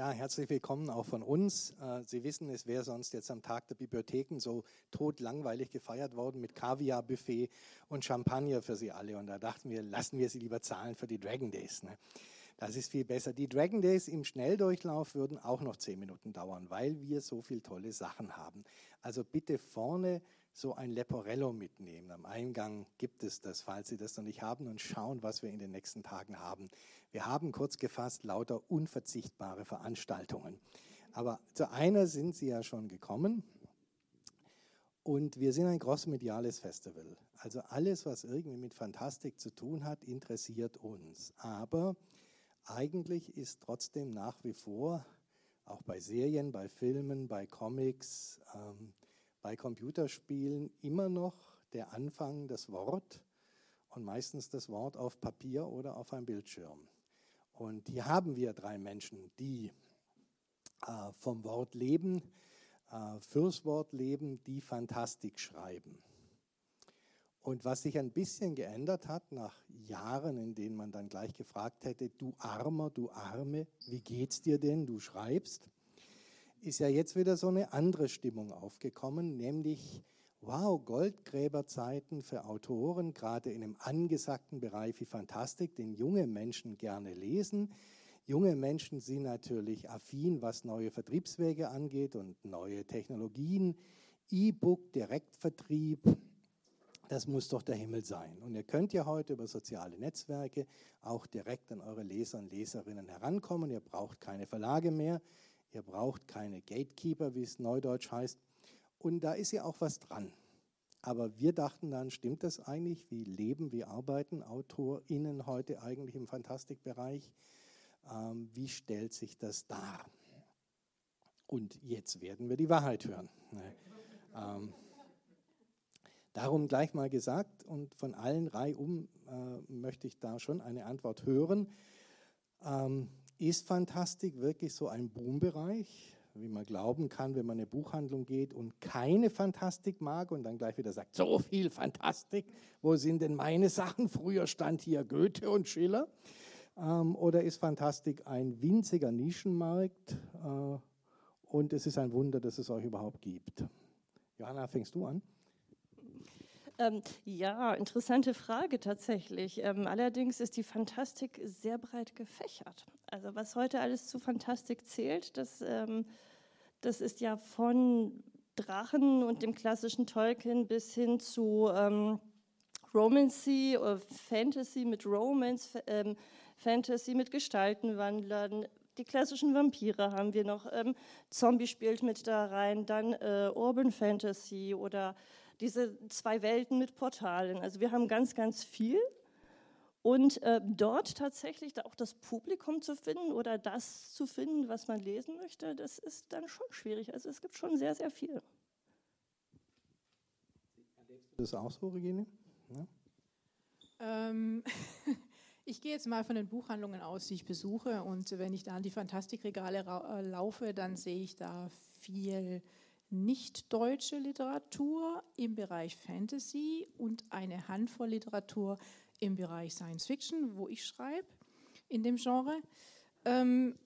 Ja, herzlich willkommen auch von uns. Äh, Sie wissen, es wäre sonst jetzt am Tag der Bibliotheken so totlangweilig gefeiert worden mit Kaviar-Buffet und Champagner für Sie alle. Und da dachten wir, lassen wir Sie lieber zahlen für die Dragon Days. Ne? Das ist viel besser. Die Dragon Days im Schnelldurchlauf würden auch noch zehn Minuten dauern, weil wir so viele tolle Sachen haben. Also bitte vorne so ein Leporello mitnehmen. Am Eingang gibt es das, falls Sie das noch nicht haben, und schauen, was wir in den nächsten Tagen haben. Wir haben kurz gefasst lauter unverzichtbare Veranstaltungen. Aber zu einer sind Sie ja schon gekommen. Und wir sind ein großmediales Festival. Also alles, was irgendwie mit Fantastik zu tun hat, interessiert uns. Aber eigentlich ist trotzdem nach wie vor, auch bei Serien, bei Filmen, bei Comics, ähm, bei Computerspielen immer noch der Anfang das Wort und meistens das Wort auf Papier oder auf einem Bildschirm. Und hier haben wir drei Menschen, die äh, vom Wort leben, äh, fürs Wort leben, die Fantastik schreiben. Und was sich ein bisschen geändert hat nach Jahren, in denen man dann gleich gefragt hätte, du Armer, du Arme, wie geht's dir denn, du schreibst, ist ja jetzt wieder so eine andere Stimmung aufgekommen, nämlich, wow, Goldgräberzeiten für Autoren, gerade in einem angesagten Bereich wie Fantastik, den junge Menschen gerne lesen. Junge Menschen sind natürlich affin, was neue Vertriebswege angeht und neue Technologien, E-Book, Direktvertrieb, das muss doch der Himmel sein. Und ihr könnt ja heute über soziale Netzwerke auch direkt an eure Leser und Leserinnen herankommen. Ihr braucht keine Verlage mehr. Ihr braucht keine Gatekeeper, wie es neudeutsch heißt. Und da ist ja auch was dran. Aber wir dachten dann, stimmt das eigentlich? Wie leben, wie arbeiten AutorInnen heute eigentlich im Fantastikbereich? Ähm, wie stellt sich das dar? Und jetzt werden wir die Wahrheit hören. Ne? Ähm, darum gleich mal gesagt und von allen reihum äh, möchte ich da schon eine Antwort hören. Ähm, ist Fantastik wirklich so ein Boombereich, wie man glauben kann, wenn man in eine Buchhandlung geht und keine Fantastik mag und dann gleich wieder sagt, so viel Fantastik, wo sind denn meine Sachen? Früher stand hier Goethe und Schiller. Ähm, oder ist Fantastik ein winziger Nischenmarkt äh, und es ist ein Wunder, dass es euch überhaupt gibt? Johanna, fängst du an? Ähm, ja, interessante Frage tatsächlich. Ähm, allerdings ist die Fantastik sehr breit gefächert. Also was heute alles zu Fantastik zählt, das, ähm, das ist ja von Drachen und dem klassischen Tolkien bis hin zu ähm, Romancy oder Fantasy mit Romance, ähm, Fantasy mit Gestaltenwandlern, die klassischen Vampire haben wir noch, ähm, Zombie spielt mit da rein, dann äh, Urban Fantasy oder diese zwei Welten mit Portalen. Also wir haben ganz, ganz viel. Und äh, dort tatsächlich da auch das Publikum zu finden oder das zu finden, was man lesen möchte, das ist dann schon schwierig. Also es gibt schon sehr, sehr viel. Erlebst du das auch so, Regine? Ja? Ähm, ich gehe jetzt mal von den Buchhandlungen aus, die ich besuche. Und wenn ich da an die Fantastikregale äh, laufe, dann sehe ich da viel nicht deutsche Literatur im Bereich Fantasy und eine Handvoll Literatur im Bereich Science Fiction, wo ich schreibe, in dem Genre. Ähm,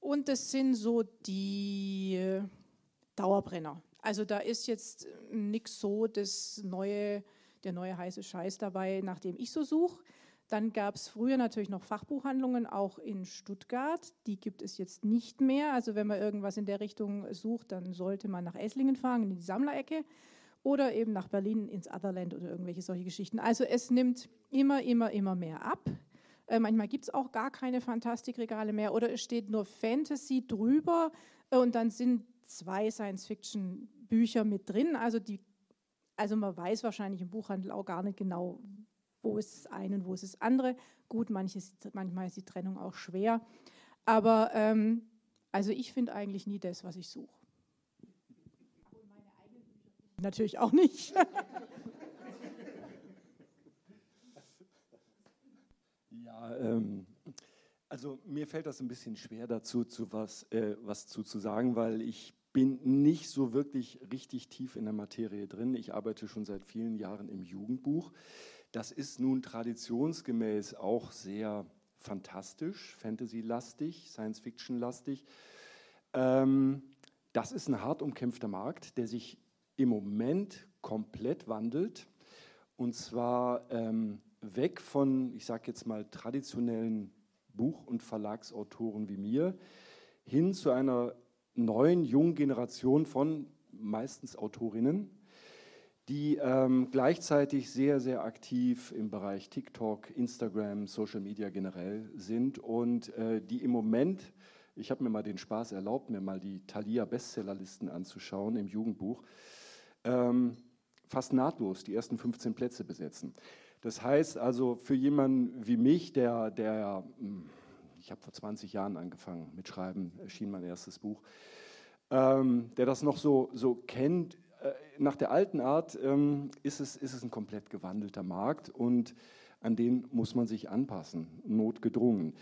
und das sind so die Dauerbrenner. Also da ist jetzt nichts so das neue, der neue heiße Scheiß dabei, nach dem ich so suche. Dann gab es früher natürlich noch Fachbuchhandlungen, auch in Stuttgart. Die gibt es jetzt nicht mehr. Also wenn man irgendwas in der Richtung sucht, dann sollte man nach Esslingen fahren, in die Sammlerecke oder eben nach Berlin ins Otherland oder irgendwelche solche Geschichten. Also es nimmt immer, immer, immer mehr ab. Äh, manchmal gibt es auch gar keine Fantastikregale mehr oder es steht nur Fantasy drüber äh, und dann sind zwei Science-Fiction-Bücher mit drin. Also, die, also man weiß wahrscheinlich im Buchhandel auch gar nicht genau, wo ist das eine und wo ist das andere. Gut, manches, manchmal ist die Trennung auch schwer. Aber ähm, also ich finde eigentlich nie das, was ich suche. Natürlich auch nicht. ja, ähm, also mir fällt das ein bisschen schwer dazu, zu was, äh, was zu, zu sagen, weil ich bin nicht so wirklich richtig tief in der Materie drin. Ich arbeite schon seit vielen Jahren im Jugendbuch. Das ist nun traditionsgemäß auch sehr fantastisch, Fantasy-lastig, Science-Fiction-lastig. Ähm, das ist ein hart umkämpfter Markt, der sich im Moment komplett wandelt. Und zwar ähm, weg von, ich sage jetzt mal, traditionellen Buch- und Verlagsautoren wie mir, hin zu einer neuen, jungen Generation von meistens Autorinnen, die ähm, gleichzeitig sehr, sehr aktiv im Bereich TikTok, Instagram, Social Media generell sind und äh, die im Moment, ich habe mir mal den Spaß erlaubt, mir mal die Thalia Bestsellerlisten anzuschauen im Jugendbuch, ähm, fast nahtlos die ersten 15 Plätze besetzen. Das heißt also für jemanden wie mich, der, der hm, ich habe vor 20 Jahren angefangen mit Schreiben, erschien mein erstes Buch, ähm, der das noch so, so kennt, nach der alten Art ähm, ist, es, ist es ein komplett gewandelter Markt und an den muss man sich anpassen, notgedrungen.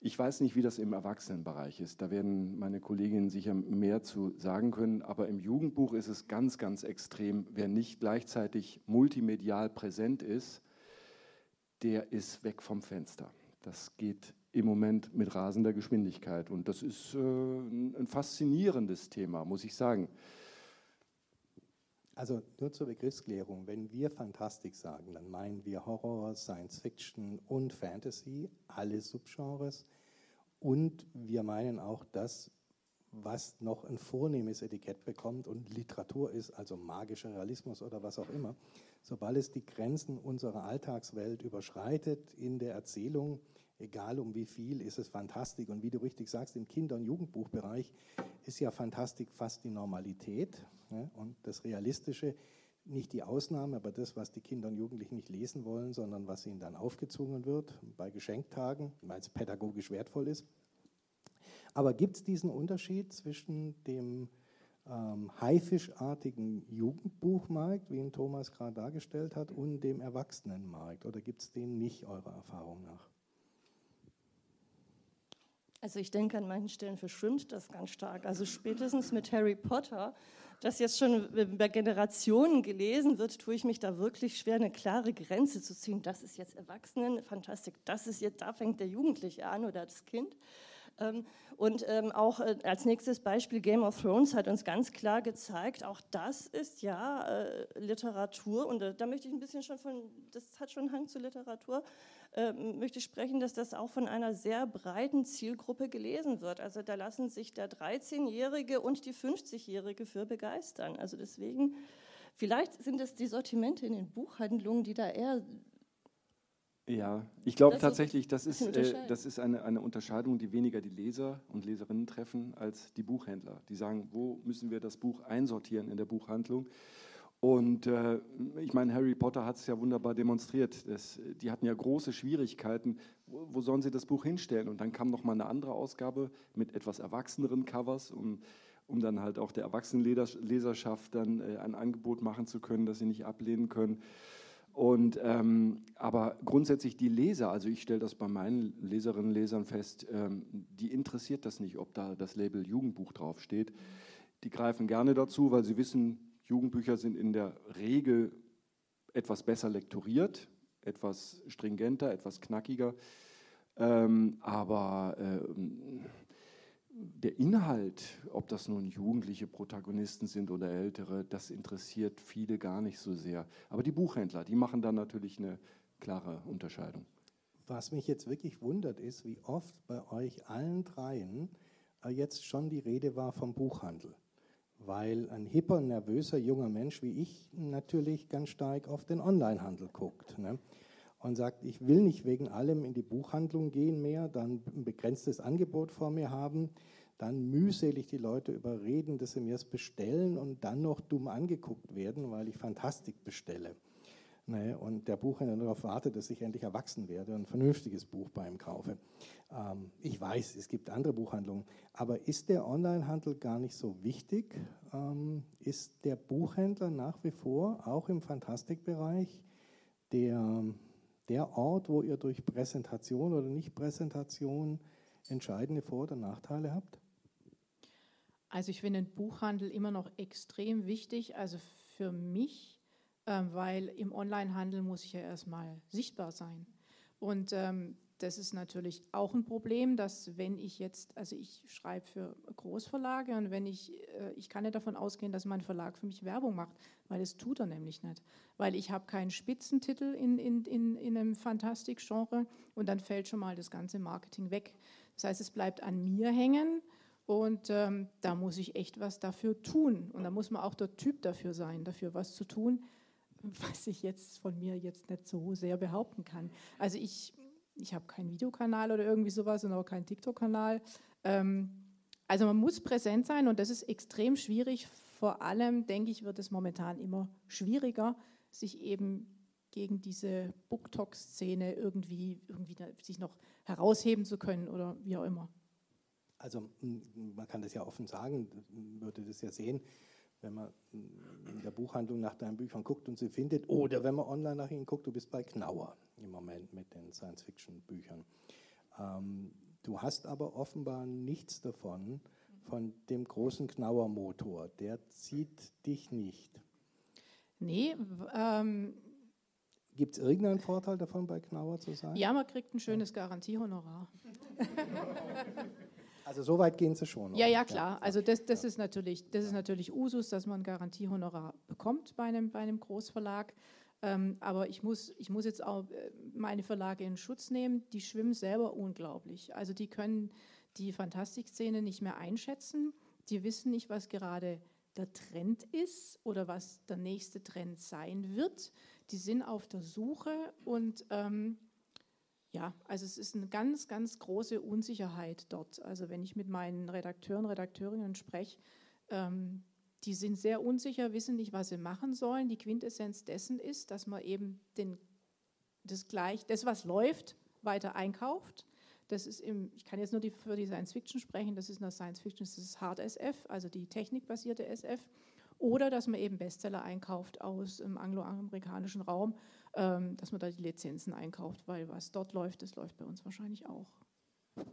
Ich weiß nicht, wie das im Erwachsenenbereich ist. Da werden meine Kolleginnen sicher mehr zu sagen können. Aber im Jugendbuch ist es ganz, ganz extrem. Wer nicht gleichzeitig multimedial präsent ist, der ist weg vom Fenster. Das geht im Moment mit rasender Geschwindigkeit. Und das ist äh, ein faszinierendes Thema, muss ich sagen. Also nur zur Begriffsklärung, wenn wir Fantastik sagen, dann meinen wir Horror, Science Fiction und Fantasy, alle Subgenres. Und wir meinen auch das, was noch ein vornehmes Etikett bekommt und Literatur ist, also magischer Realismus oder was auch immer. Sobald es die Grenzen unserer Alltagswelt überschreitet in der Erzählung, egal um wie viel, ist es Fantastik. Und wie du richtig sagst, im Kinder- und Jugendbuchbereich ist ja Fantastik fast die Normalität ja, und das Realistische nicht die Ausnahme, aber das, was die Kinder und Jugendlichen nicht lesen wollen, sondern was ihnen dann aufgezwungen wird bei Geschenktagen, weil es pädagogisch wertvoll ist. Aber gibt es diesen Unterschied zwischen dem ähm, haifischartigen Jugendbuchmarkt, wie ihn Thomas gerade dargestellt hat, und dem Erwachsenenmarkt? Oder gibt es den nicht eurer Erfahrung nach? Also ich denke, an manchen Stellen verschwimmt das ganz stark. Also spätestens mit Harry Potter, das jetzt schon über Generationen gelesen wird, tue ich mich da wirklich schwer, eine klare Grenze zu ziehen. Das ist jetzt Erwachsenen, Fantastik, das ist jetzt, da fängt der Jugendliche an oder das Kind. Ähm, und ähm, auch äh, als nächstes Beispiel Game of Thrones hat uns ganz klar gezeigt, auch das ist ja äh, Literatur und äh, da möchte ich ein bisschen schon von, das hat schon Hang zu Literatur, möchte ich sprechen, dass das auch von einer sehr breiten Zielgruppe gelesen wird. Also da lassen sich der 13-Jährige und die 50-Jährige für begeistern. Also deswegen, vielleicht sind es die Sortimente in den Buchhandlungen, die da eher ja, ich glaube tatsächlich, das ist, äh, das ist eine, eine Unterscheidung, die weniger die Leser und Leserinnen treffen als die Buchhändler. Die sagen, wo müssen wir das Buch einsortieren in der Buchhandlung? Und äh, ich meine, Harry Potter hat es ja wunderbar demonstriert. Das, die hatten ja große Schwierigkeiten. Wo, wo, sollen sie das Buch hinstellen? Und dann kam noch mal eine andere Ausgabe mit etwas erwachseneren Covers, um, um dann halt auch der Erwachsenenleserschaft dann äh, ein Angebot machen zu können, das sie nicht ablehnen können. Und, ähm, aber grundsätzlich die Leser, also ich stelle das bei meinen Leserinnen und Lesern fest, ähm, die interessiert das nicht, ob da das Label Jugendbuch draufsteht. Die greifen gerne dazu, weil sie wissen, Jugendbücher sind in der Regel etwas besser lektoriert, etwas stringenter, etwas knackiger. Ähm, aber äh, der Inhalt, ob das nun jugendliche Protagonisten sind oder ältere, das interessiert viele gar nicht so sehr. Aber die Buchhändler, die machen da natürlich eine klare Unterscheidung. Was mich jetzt wirklich wundert, ist, wie oft bei euch allen dreien äh, jetzt schon die Rede war vom Buchhandel. Weil ein hipper, nervöser junger Mensch wie ich natürlich ganz stark auf den Onlinehandel guckt. Ne? und sagt, ich will nicht wegen allem in die Buchhandlung gehen mehr, dann ein begrenztes Angebot vor mir haben, dann mühselig die Leute überreden, dass sie mir es bestellen und dann noch dumm angeguckt werden, weil ich Fantastik bestelle. Ne, und der Buchhändler darauf wartet, dass ich endlich erwachsen werde und ein vernünftiges Buch bei ihm kaufe. Ähm, ich weiß, es gibt andere Buchhandlungen, aber ist der Onlinehandel gar nicht so wichtig? Ähm, ist der Buchhändler nach wie vor auch im Fantastikbereich der der Ort, wo ihr durch Präsentation oder Nicht-Präsentation entscheidende Vor- oder Nachteile habt? Also ich finde den Buchhandel immer noch extrem wichtig, also für mich, weil im Onlinehandel muss ich ja erstmal sichtbar sein. Und ähm, das ist natürlich auch ein Problem, dass wenn ich jetzt, also ich schreibe für Großverlage und wenn ich, äh, ich kann nicht davon ausgehen, dass mein Verlag für mich Werbung macht, weil das tut er nämlich nicht. Weil ich habe keinen Spitzentitel in, in, in, in einem Fantastik-Genre und dann fällt schon mal das ganze Marketing weg. Das heißt, es bleibt an mir hängen und ähm, da muss ich echt was dafür tun. Und da muss man auch der Typ dafür sein, dafür was zu tun, was ich jetzt von mir jetzt nicht so sehr behaupten kann. Also ich ich habe keinen Videokanal oder irgendwie sowas und auch keinen TikTok-Kanal. Ähm, also man muss präsent sein und das ist extrem schwierig. Vor allem, denke ich, wird es momentan immer schwieriger, sich eben gegen diese BookTok-Szene irgendwie, irgendwie sich noch herausheben zu können oder wie auch immer. Also man kann das ja offen sagen, würde das ja sehen wenn man in der Buchhandlung nach deinen Büchern guckt und sie findet, oder wenn man online nach ihnen guckt, du bist bei Knauer im Moment mit den Science-Fiction-Büchern. Ähm, du hast aber offenbar nichts davon, von dem großen Knauer-Motor. Der zieht dich nicht. Nee, ähm, Gibt es irgendeinen Vorteil davon, bei Knauer zu sein? Ja, man kriegt ein schönes Garantiehonorar. Also so weit gehen Sie schon. Ja, ja, klar. Also das, das, ist natürlich, das ist natürlich Usus, dass man Garantiehonorar bekommt bei einem, bei einem Großverlag. Ähm, aber ich muss, ich muss jetzt auch äh, meine Verlage in Schutz nehmen. Die schwimmen selber unglaublich. Also die können die Fantastikszene nicht mehr einschätzen. Die wissen nicht, was gerade der Trend ist oder was der nächste Trend sein wird. Die sind auf der Suche und ähm, ja, also es ist eine ganz, ganz große Unsicherheit dort. Also wenn ich mit meinen Redakteuren, Redakteurinnen spreche, ähm, die sind sehr unsicher, wissen nicht, was sie machen sollen. Die Quintessenz dessen ist, dass man eben den, das gleich, das, was läuft, weiter einkauft. Das ist im, ich kann jetzt nur die, für die Science Fiction sprechen, das ist in der Science Fiction, das ist Hard SF, also die technikbasierte SF. Oder dass man eben Bestseller einkauft aus dem angloamerikanischen Raum ähm, dass man da die Lizenzen einkauft, weil was dort läuft, das läuft bei uns wahrscheinlich auch.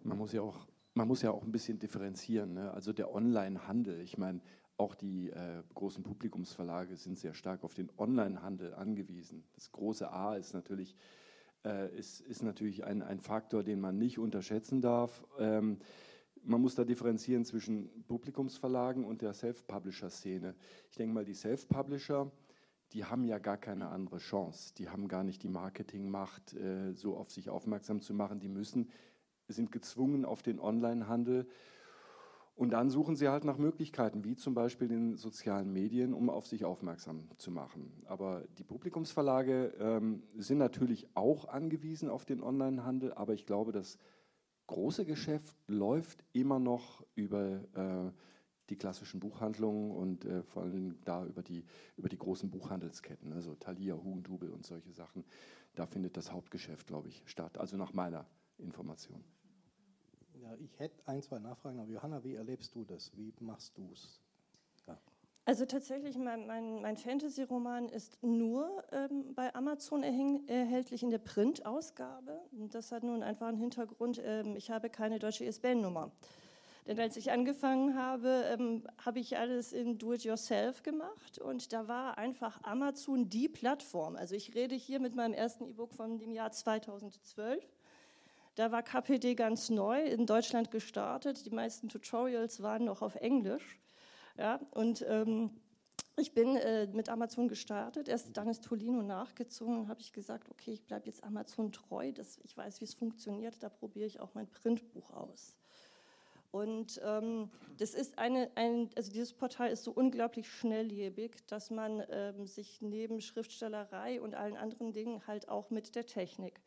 Man muss ja auch, man muss ja auch ein bisschen differenzieren. Ne? Also der Online-Handel, ich meine, auch die äh, großen Publikumsverlage sind sehr stark auf den Online-Handel angewiesen. Das große A ist natürlich, äh, ist, ist natürlich ein, ein Faktor, den man nicht unterschätzen darf. Ähm, man muss da differenzieren zwischen Publikumsverlagen und der Self-Publisher-Szene. Ich denke mal, die Self-Publisher, die haben ja gar keine andere Chance. Die haben gar nicht die Marketingmacht, äh, so auf sich aufmerksam zu machen. Die müssen, sind gezwungen auf den Onlinehandel. Und dann suchen sie halt nach Möglichkeiten, wie zum Beispiel den sozialen Medien, um auf sich aufmerksam zu machen. Aber die Publikumsverlage ähm, sind natürlich auch angewiesen auf den Onlinehandel, aber ich glaube, das große Geschäft läuft immer noch über äh, die klassischen Buchhandlungen und äh, vor allem da über die, über die großen Buchhandelsketten, also Thalia, Hugendubel und solche Sachen. Da findet das Hauptgeschäft, glaube ich, statt. Also nach meiner Information. Ja, ich hätte ein, zwei Nachfragen, aber Johanna, wie erlebst du das? Wie machst du es? Also tatsächlich, mein, mein, mein Fantasy-Roman ist nur ähm, bei Amazon erhältlich in der Print-Ausgabe. Das hat nun einfach einen Hintergrund, ähm, ich habe keine deutsche ISBN-Nummer. Denn als ich angefangen habe, ähm, habe ich alles in Do-it-yourself gemacht und da war einfach Amazon die Plattform. Also ich rede hier mit meinem ersten E-Book von dem Jahr 2012. Da war KPD ganz neu, in Deutschland gestartet. Die meisten Tutorials waren noch auf Englisch. Ja, und ähm, ich bin äh, mit Amazon gestartet, erst dann ist Tolino nachgezogen. Und habe ich gesagt, okay, ich bleibe jetzt Amazon treu, das, ich weiß, wie es funktioniert, da probiere ich auch mein Printbuch aus. Und ähm, das ist eine, ein, also dieses Portal ist so unglaublich schnelllebig, dass man ähm, sich neben Schriftstellerei und allen anderen Dingen halt auch mit der Technik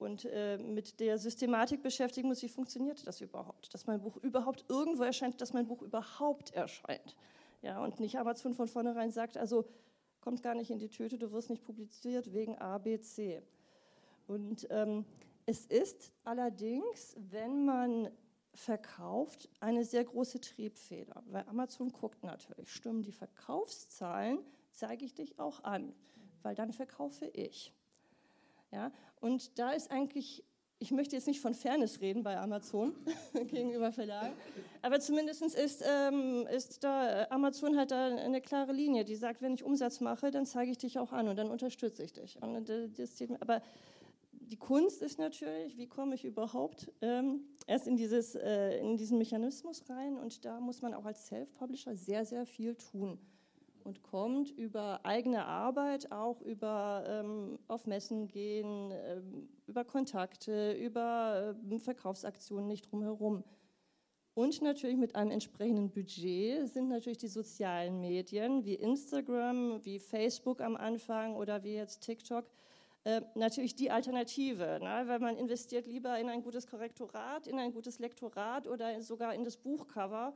und äh, mit der Systematik beschäftigen muss, wie funktioniert das überhaupt, dass mein Buch überhaupt irgendwo erscheint, dass mein Buch überhaupt erscheint. Ja, und nicht Amazon von vornherein sagt, also kommt gar nicht in die Tüte, du wirst nicht publiziert wegen A, B, C. Und ähm, es ist allerdings, wenn man verkauft eine sehr große Triebfeder, weil Amazon guckt natürlich, stimmen die Verkaufszahlen, zeige ich dich auch an, weil dann verkaufe ich. Ja, und da ist eigentlich, ich möchte jetzt nicht von Fairness reden bei Amazon gegenüber Verlagen, aber zumindest ist, ähm, ist da, Amazon hat da eine klare Linie, die sagt, wenn ich Umsatz mache, dann zeige ich dich auch an und dann unterstütze ich dich. Und äh, das, aber die Kunst ist natürlich, wie komme ich überhaupt ähm, erst in, dieses, äh, in diesen Mechanismus rein? Und da muss man auch als Self-Publisher sehr, sehr viel tun und kommt über eigene Arbeit, auch über ähm, auf Messen gehen, ähm, über Kontakte, über ähm, Verkaufsaktionen nicht drumherum. Und natürlich mit einem entsprechenden Budget sind natürlich die sozialen Medien wie Instagram, wie Facebook am Anfang oder wie jetzt TikTok äh, natürlich die Alternative, ne? weil man investiert lieber in ein gutes Korrektorat, in ein gutes Lektorat oder sogar in das Buchcover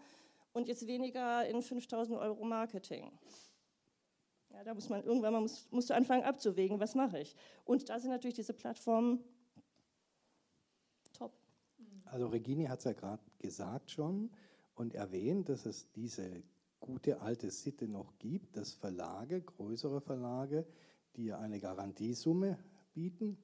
und jetzt weniger in 5000 Euro Marketing. Ja, da muss man irgendwann mal muss, musst du anfangen abzuwägen, was mache ich. Und da sind natürlich diese Plattformen top. Also Regini hat es ja gerade gesagt schon und erwähnt, dass es diese gute alte Sitte noch gibt, dass Verlage, größere Verlage, die eine Garantiesumme bieten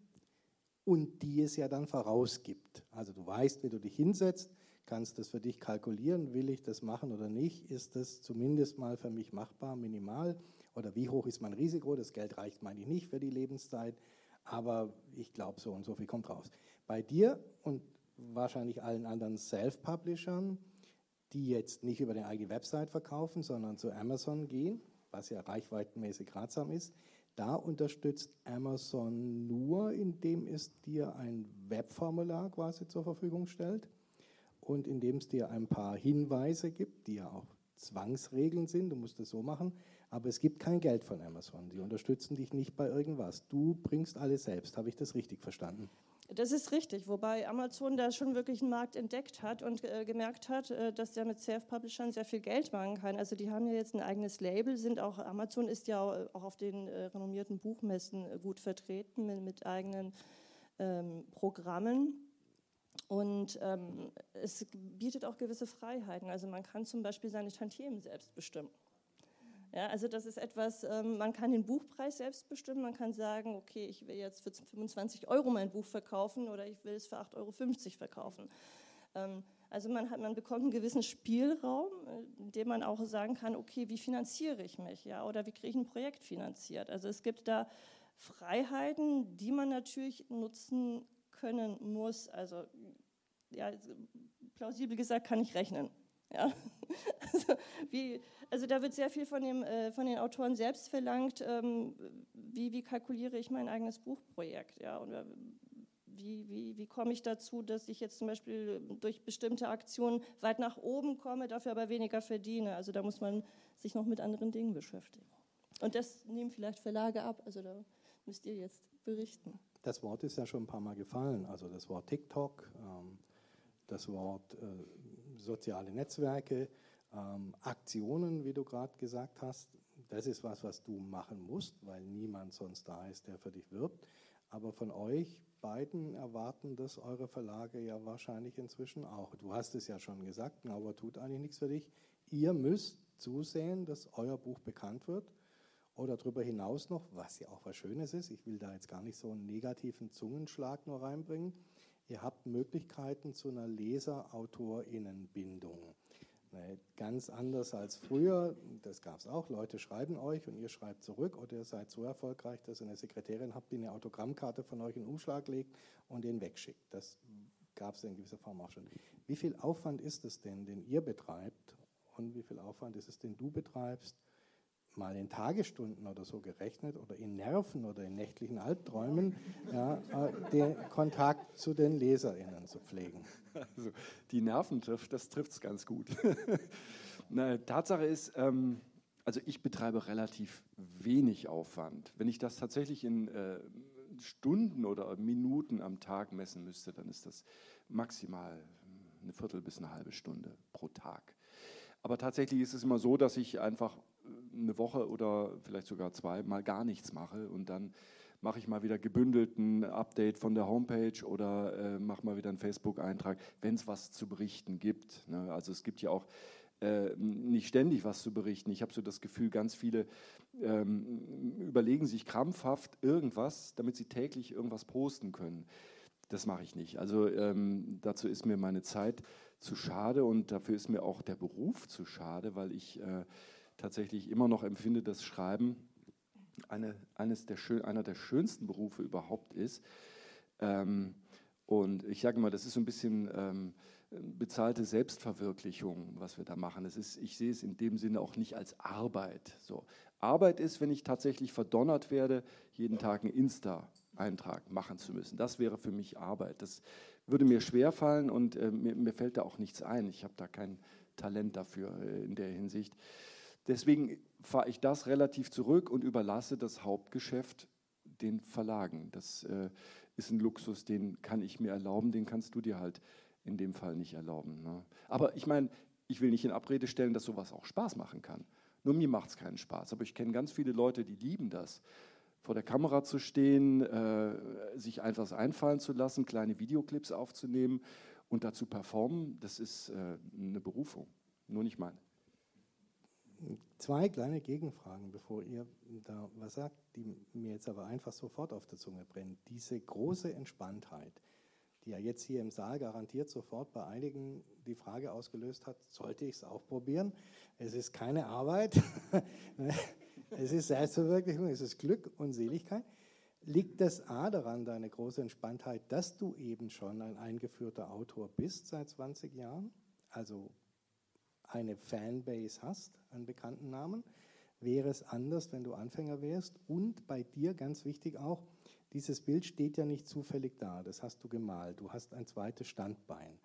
und die es ja dann vorausgibt. Also du weißt, wie du dich hinsetzt, kannst das für dich kalkulieren, will ich das machen oder nicht, ist das zumindest mal für mich machbar, minimal. Oder wie hoch ist mein Risiko, das Geld reicht meine ich nicht für die Lebenszeit, aber ich glaube so und so viel kommt raus. Bei dir und wahrscheinlich allen anderen Self-Publishern, die jetzt nicht über die eigene Website verkaufen, sondern zu Amazon gehen, was ja reichweitenmäßig ratsam ist, da unterstützt Amazon nur, indem es dir ein Webformular quasi zur Verfügung stellt und indem es dir ein paar Hinweise gibt, die ja auch Zwangsregeln sind, du musst es so machen, aber es gibt kein Geld von Amazon. Die unterstützen dich nicht bei irgendwas. Du bringst alles selbst. Habe ich das richtig verstanden? Das ist richtig, wobei Amazon da schon wirklich einen Markt entdeckt hat und äh, gemerkt hat, äh, dass der mit Self-Publishern sehr viel Geld machen kann. Also die haben ja jetzt ein eigenes Label, sind auch, Amazon ist ja auch auf den äh, renommierten Buchmessen äh, gut vertreten mit, mit eigenen ähm, Programmen. Und ähm, es bietet auch gewisse Freiheiten. Also man kann zum Beispiel seine Tantiemen selbst bestimmen. Ja, also das ist etwas, ähm, man kann den Buchpreis selbst bestimmen, man kann sagen, okay, ich will jetzt für 25 Euro mein Buch verkaufen oder ich will es für 8,50 Euro verkaufen. Ähm, also man, hat, man bekommt einen gewissen Spielraum, äh, in dem man auch sagen kann, okay, wie finanziere ich mich, ja, oder wie kriege ich ein Projekt finanziert. Also es gibt da Freiheiten, die man natürlich nutzen können muss. Also ja, plausibel gesagt kann ich rechnen. Ja? Also, wie, also da wird sehr viel von, dem, äh, von den Autoren selbst verlangt, ähm, wie, wie kalkuliere ich mein eigenes Buchprojekt, ja, oder wie, wie, wie komme ich dazu, dass ich jetzt zum Beispiel durch bestimmte Aktionen weit nach oben komme, dafür aber weniger verdiene. Also da muss man sich noch mit anderen Dingen beschäftigen. Und das nehmen vielleicht Verlage ab, also da müsst ihr jetzt berichten. Das Wort ist ja schon ein paar Mal gefallen, also das Wort TikTok, ähm, das Wort äh, soziale Netzwerke, ähm, Aktionen, wie du gerade gesagt hast, das ist was, was du machen musst, weil niemand sonst da ist, der für dich wirbt. Aber von euch beiden erwarten das eure Verlage ja wahrscheinlich inzwischen auch. Du hast es ja schon gesagt, aber tut eigentlich nichts für dich. Ihr müsst zusehen, dass euer Buch bekannt wird oder darüber hinaus noch, was ja auch was Schönes ist. Ich will da jetzt gar nicht so einen negativen Zungenschlag nur reinbringen. Ihr habt Möglichkeiten zu einer Leser-AutorInnen-Bindung. Ganz anders als früher, das gab es auch, Leute schreiben euch und ihr schreibt zurück oder ihr seid so erfolgreich, dass ihr eine Sekretärin habt, die eine Autogrammkarte von euch in Umschlag legt und den wegschickt. Das gab es in gewisser Form auch schon. Wie viel Aufwand ist es denn, den ihr betreibt und wie viel Aufwand ist es, den du betreibst, mal in Tagesstunden oder so gerechnet oder in Nerven oder in nächtlichen Albträumen ja, äh, den Kontakt zu den LeserInnen zu pflegen. Also die Nerven trifft, das trifft es ganz gut. Na, Tatsache ist, ähm, also ich betreibe relativ wenig Aufwand. Wenn ich das tatsächlich in äh, Stunden oder Minuten am Tag messen müsste, dann ist das maximal eine Viertel bis eine halbe Stunde pro Tag. Aber tatsächlich ist es immer so, dass ich einfach eine Woche oder vielleicht sogar zwei mal gar nichts mache und dann mache ich mal wieder gebündelten Update von der Homepage oder äh, mache mal wieder einen Facebook-Eintrag, wenn es was zu berichten gibt. Ne? Also es gibt ja auch äh, nicht ständig was zu berichten. Ich habe so das Gefühl, ganz viele ähm, überlegen sich krampfhaft irgendwas, damit sie täglich irgendwas posten können. Das mache ich nicht. Also ähm, dazu ist mir meine Zeit zu schade und dafür ist mir auch der Beruf zu schade, weil ich äh, tatsächlich immer noch empfinde, dass Schreiben eine, eines der schön, einer der schönsten Berufe überhaupt ist. Ähm, und ich sage mal, das ist so ein bisschen ähm, bezahlte Selbstverwirklichung, was wir da machen. Das ist, ich sehe es in dem Sinne auch nicht als Arbeit. So. Arbeit ist, wenn ich tatsächlich verdonnert werde, jeden Tag einen Insta-Eintrag machen zu müssen. Das wäre für mich Arbeit. Das würde mir schwerfallen und äh, mir, mir, fällt da auch nichts ein. Ich habe da kein Talent dafür äh, in der Hinsicht. Deswegen fahre ich das relativ zurück und überlasse das Hauptgeschäft den Verlagen. Das äh, ist ein Luxus, den kann ich mir erlauben, den kannst du dir halt in dem Fall nicht erlauben. Ne? Aber ich meine, ich will nicht in Abrede stellen, dass sowas auch Spaß machen kann. Nur mir macht es keinen Spaß. Aber ich kenne ganz viele Leute, die lieben das. Vor der Kamera zu stehen, äh, sich einfach einfallen zu lassen, kleine Videoclips aufzunehmen und dazu performen, das ist äh, eine Berufung. Nur nicht meine. Zwei kleine Gegenfragen, bevor ihr da was sagt, die mir jetzt aber einfach sofort auf der Zunge brennen. Diese große Entspanntheit, die ja jetzt hier im Saal garantiert sofort bei einigen die Frage ausgelöst hat, sollte ich es auch probieren? Es ist keine Arbeit, es ist Selbstverwirklichung, es ist Glück und Seligkeit. Liegt das A daran, deine große Entspanntheit, dass du eben schon ein eingeführter Autor bist seit 20 Jahren? Also eine Fanbase hast, einen bekannten Namen, wäre es anders, wenn du Anfänger wärst. Und bei dir ganz wichtig auch, dieses Bild steht ja nicht zufällig da, das hast du gemalt, du hast ein zweites Standbein.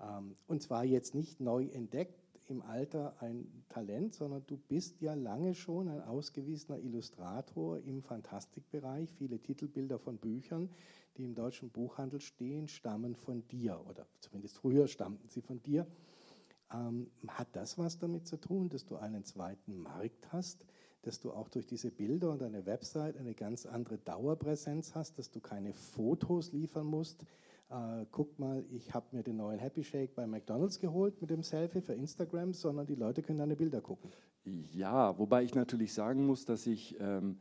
Ähm, und zwar jetzt nicht neu entdeckt im Alter ein Talent, sondern du bist ja lange schon ein ausgewiesener Illustrator im Fantastikbereich. Viele Titelbilder von Büchern, die im deutschen Buchhandel stehen, stammen von dir oder zumindest früher stammten sie von dir. Ähm, hat das was damit zu tun, dass du einen zweiten Markt hast, dass du auch durch diese Bilder und deine Website eine ganz andere Dauerpräsenz hast, dass du keine Fotos liefern musst? Äh, guck mal, ich habe mir den neuen Happy Shake bei McDonald's geholt mit dem Selfie für Instagram, sondern die Leute können deine Bilder gucken. Ja, wobei ich natürlich sagen muss, dass ich ähm,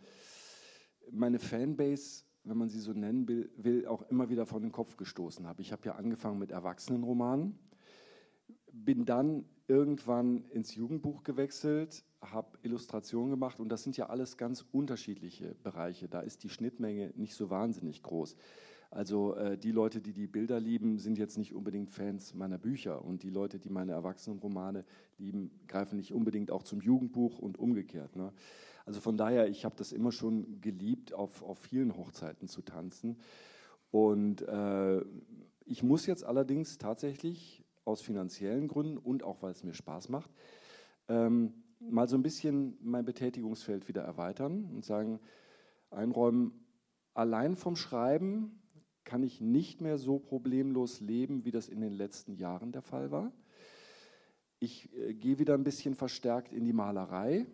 meine Fanbase wenn man sie so nennen will, auch immer wieder vor den Kopf gestoßen habe. Ich habe ja angefangen mit Erwachsenenromanen bin dann irgendwann ins Jugendbuch gewechselt, habe Illustrationen gemacht und das sind ja alles ganz unterschiedliche Bereiche. Da ist die Schnittmenge nicht so wahnsinnig groß. Also äh, die Leute, die die Bilder lieben, sind jetzt nicht unbedingt Fans meiner Bücher und die Leute, die meine Erwachsenenromane lieben, greifen nicht unbedingt auch zum Jugendbuch und umgekehrt. Ne? Also von daher, ich habe das immer schon geliebt, auf, auf vielen Hochzeiten zu tanzen. Und äh, ich muss jetzt allerdings tatsächlich aus finanziellen Gründen und auch weil es mir Spaß macht, ähm, mal so ein bisschen mein Betätigungsfeld wieder erweitern und sagen, einräumen, allein vom Schreiben kann ich nicht mehr so problemlos leben, wie das in den letzten Jahren der Fall war. Ich äh, gehe wieder ein bisschen verstärkt in die Malerei,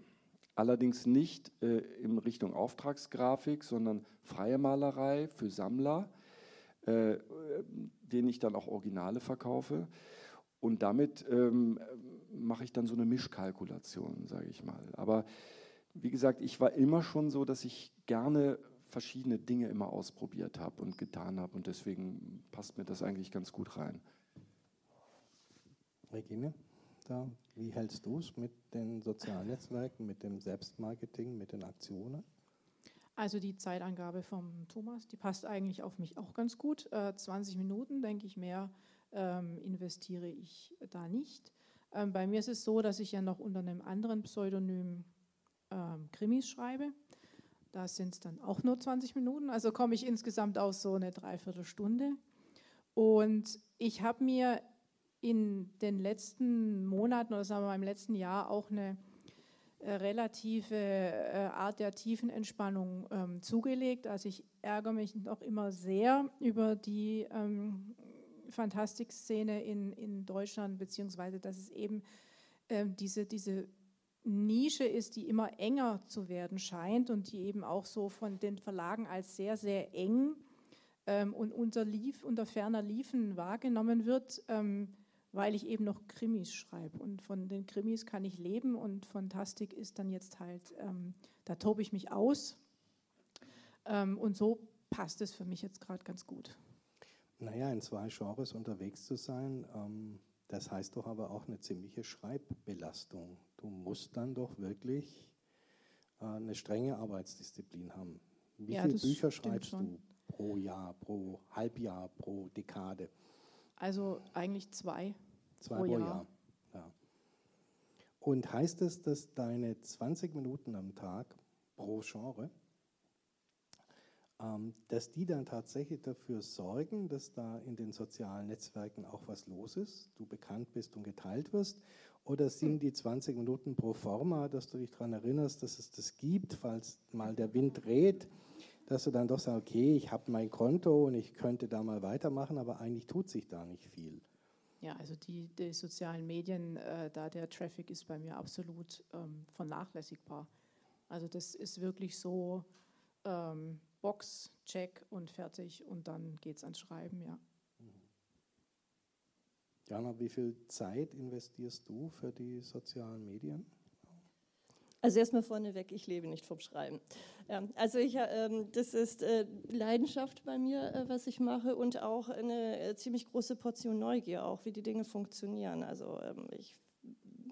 allerdings nicht äh, in Richtung Auftragsgrafik, sondern freie Malerei für Sammler, äh, denen ich dann auch Originale verkaufe. Und damit ähm, mache ich dann so eine Mischkalkulation, sage ich mal. Aber wie gesagt, ich war immer schon so, dass ich gerne verschiedene Dinge immer ausprobiert habe und getan habe. Und deswegen passt mir das eigentlich ganz gut rein. Regine, da, wie hältst du es mit den sozialen Netzwerken, mit dem Selbstmarketing, mit den Aktionen? Also die Zeitangabe vom Thomas, die passt eigentlich auf mich auch ganz gut. Äh, 20 Minuten, denke ich, mehr investiere ich da nicht. Ähm, bei mir ist es so, dass ich ja noch unter einem anderen Pseudonym ähm, Krimis schreibe. Da sind es dann auch nur 20 Minuten, also komme ich insgesamt aus so eine Dreiviertelstunde. Und ich habe mir in den letzten Monaten oder sagen wir mal im letzten Jahr auch eine äh, relative äh, Art der tiefen Entspannung ähm, zugelegt. Also ich ärgere mich noch immer sehr über die ähm, Fantastikszene in, in Deutschland, beziehungsweise dass es eben äh, diese, diese Nische ist, die immer enger zu werden scheint und die eben auch so von den Verlagen als sehr, sehr eng ähm, und unter, Lief, unter ferner Liefen wahrgenommen wird, ähm, weil ich eben noch Krimis schreibe. Und von den Krimis kann ich leben und Fantastik ist dann jetzt halt, ähm, da tobe ich mich aus. Ähm, und so passt es für mich jetzt gerade ganz gut. Naja, in zwei Genres unterwegs zu sein, ähm, das heißt doch aber auch eine ziemliche Schreibbelastung. Du musst dann doch wirklich äh, eine strenge Arbeitsdisziplin haben. Wie ja, viele Bücher schreibst schon. du pro Jahr, pro Halbjahr, pro Dekade? Also eigentlich zwei. Zwei pro, Jahr. Jahr. Ja. Und heißt es, dass deine 20 Minuten am Tag pro Genre, dass die dann tatsächlich dafür sorgen, dass da in den sozialen Netzwerken auch was los ist, du bekannt bist und geteilt wirst? Oder sind die 20 Minuten pro forma, dass du dich daran erinnerst, dass es das gibt, falls mal der Wind dreht, dass du dann doch sagst, okay, ich habe mein Konto und ich könnte da mal weitermachen, aber eigentlich tut sich da nicht viel. Ja, also die, die sozialen Medien, äh, da der Traffic ist bei mir absolut ähm, vernachlässigbar. Also das ist wirklich so ähm, Box, Check und fertig und dann geht es ans Schreiben, ja. Jana, wie viel Zeit investierst du für die sozialen Medien? Also erstmal vorneweg, ich lebe nicht vom Schreiben. Ja, also ich, äh, das ist äh, Leidenschaft bei mir, äh, was ich mache und auch eine äh, ziemlich große Portion Neugier, auch wie die Dinge funktionieren. Also ähm, ich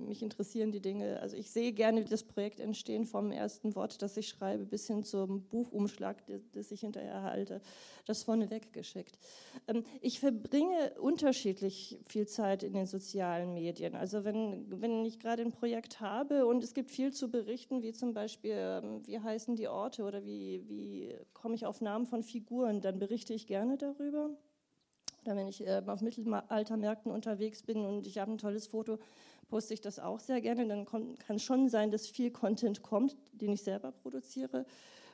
mich interessieren die Dinge. Also ich sehe gerne das Projekt entstehen vom ersten Wort, das ich schreibe, bis hin zum Buchumschlag, das ich hinterher erhalte. Das vorneweg geschickt. Ähm, ich verbringe unterschiedlich viel Zeit in den sozialen Medien. Also wenn, wenn ich gerade ein Projekt habe und es gibt viel zu berichten, wie zum Beispiel, ähm, wie heißen die Orte oder wie, wie komme ich auf Namen von Figuren, dann berichte ich gerne darüber. Oder wenn ich äh, auf Mittelaltermärkten unterwegs bin und ich habe ein tolles Foto, poste ich das auch sehr gerne. Dann kann schon sein, dass viel Content kommt, den ich selber produziere.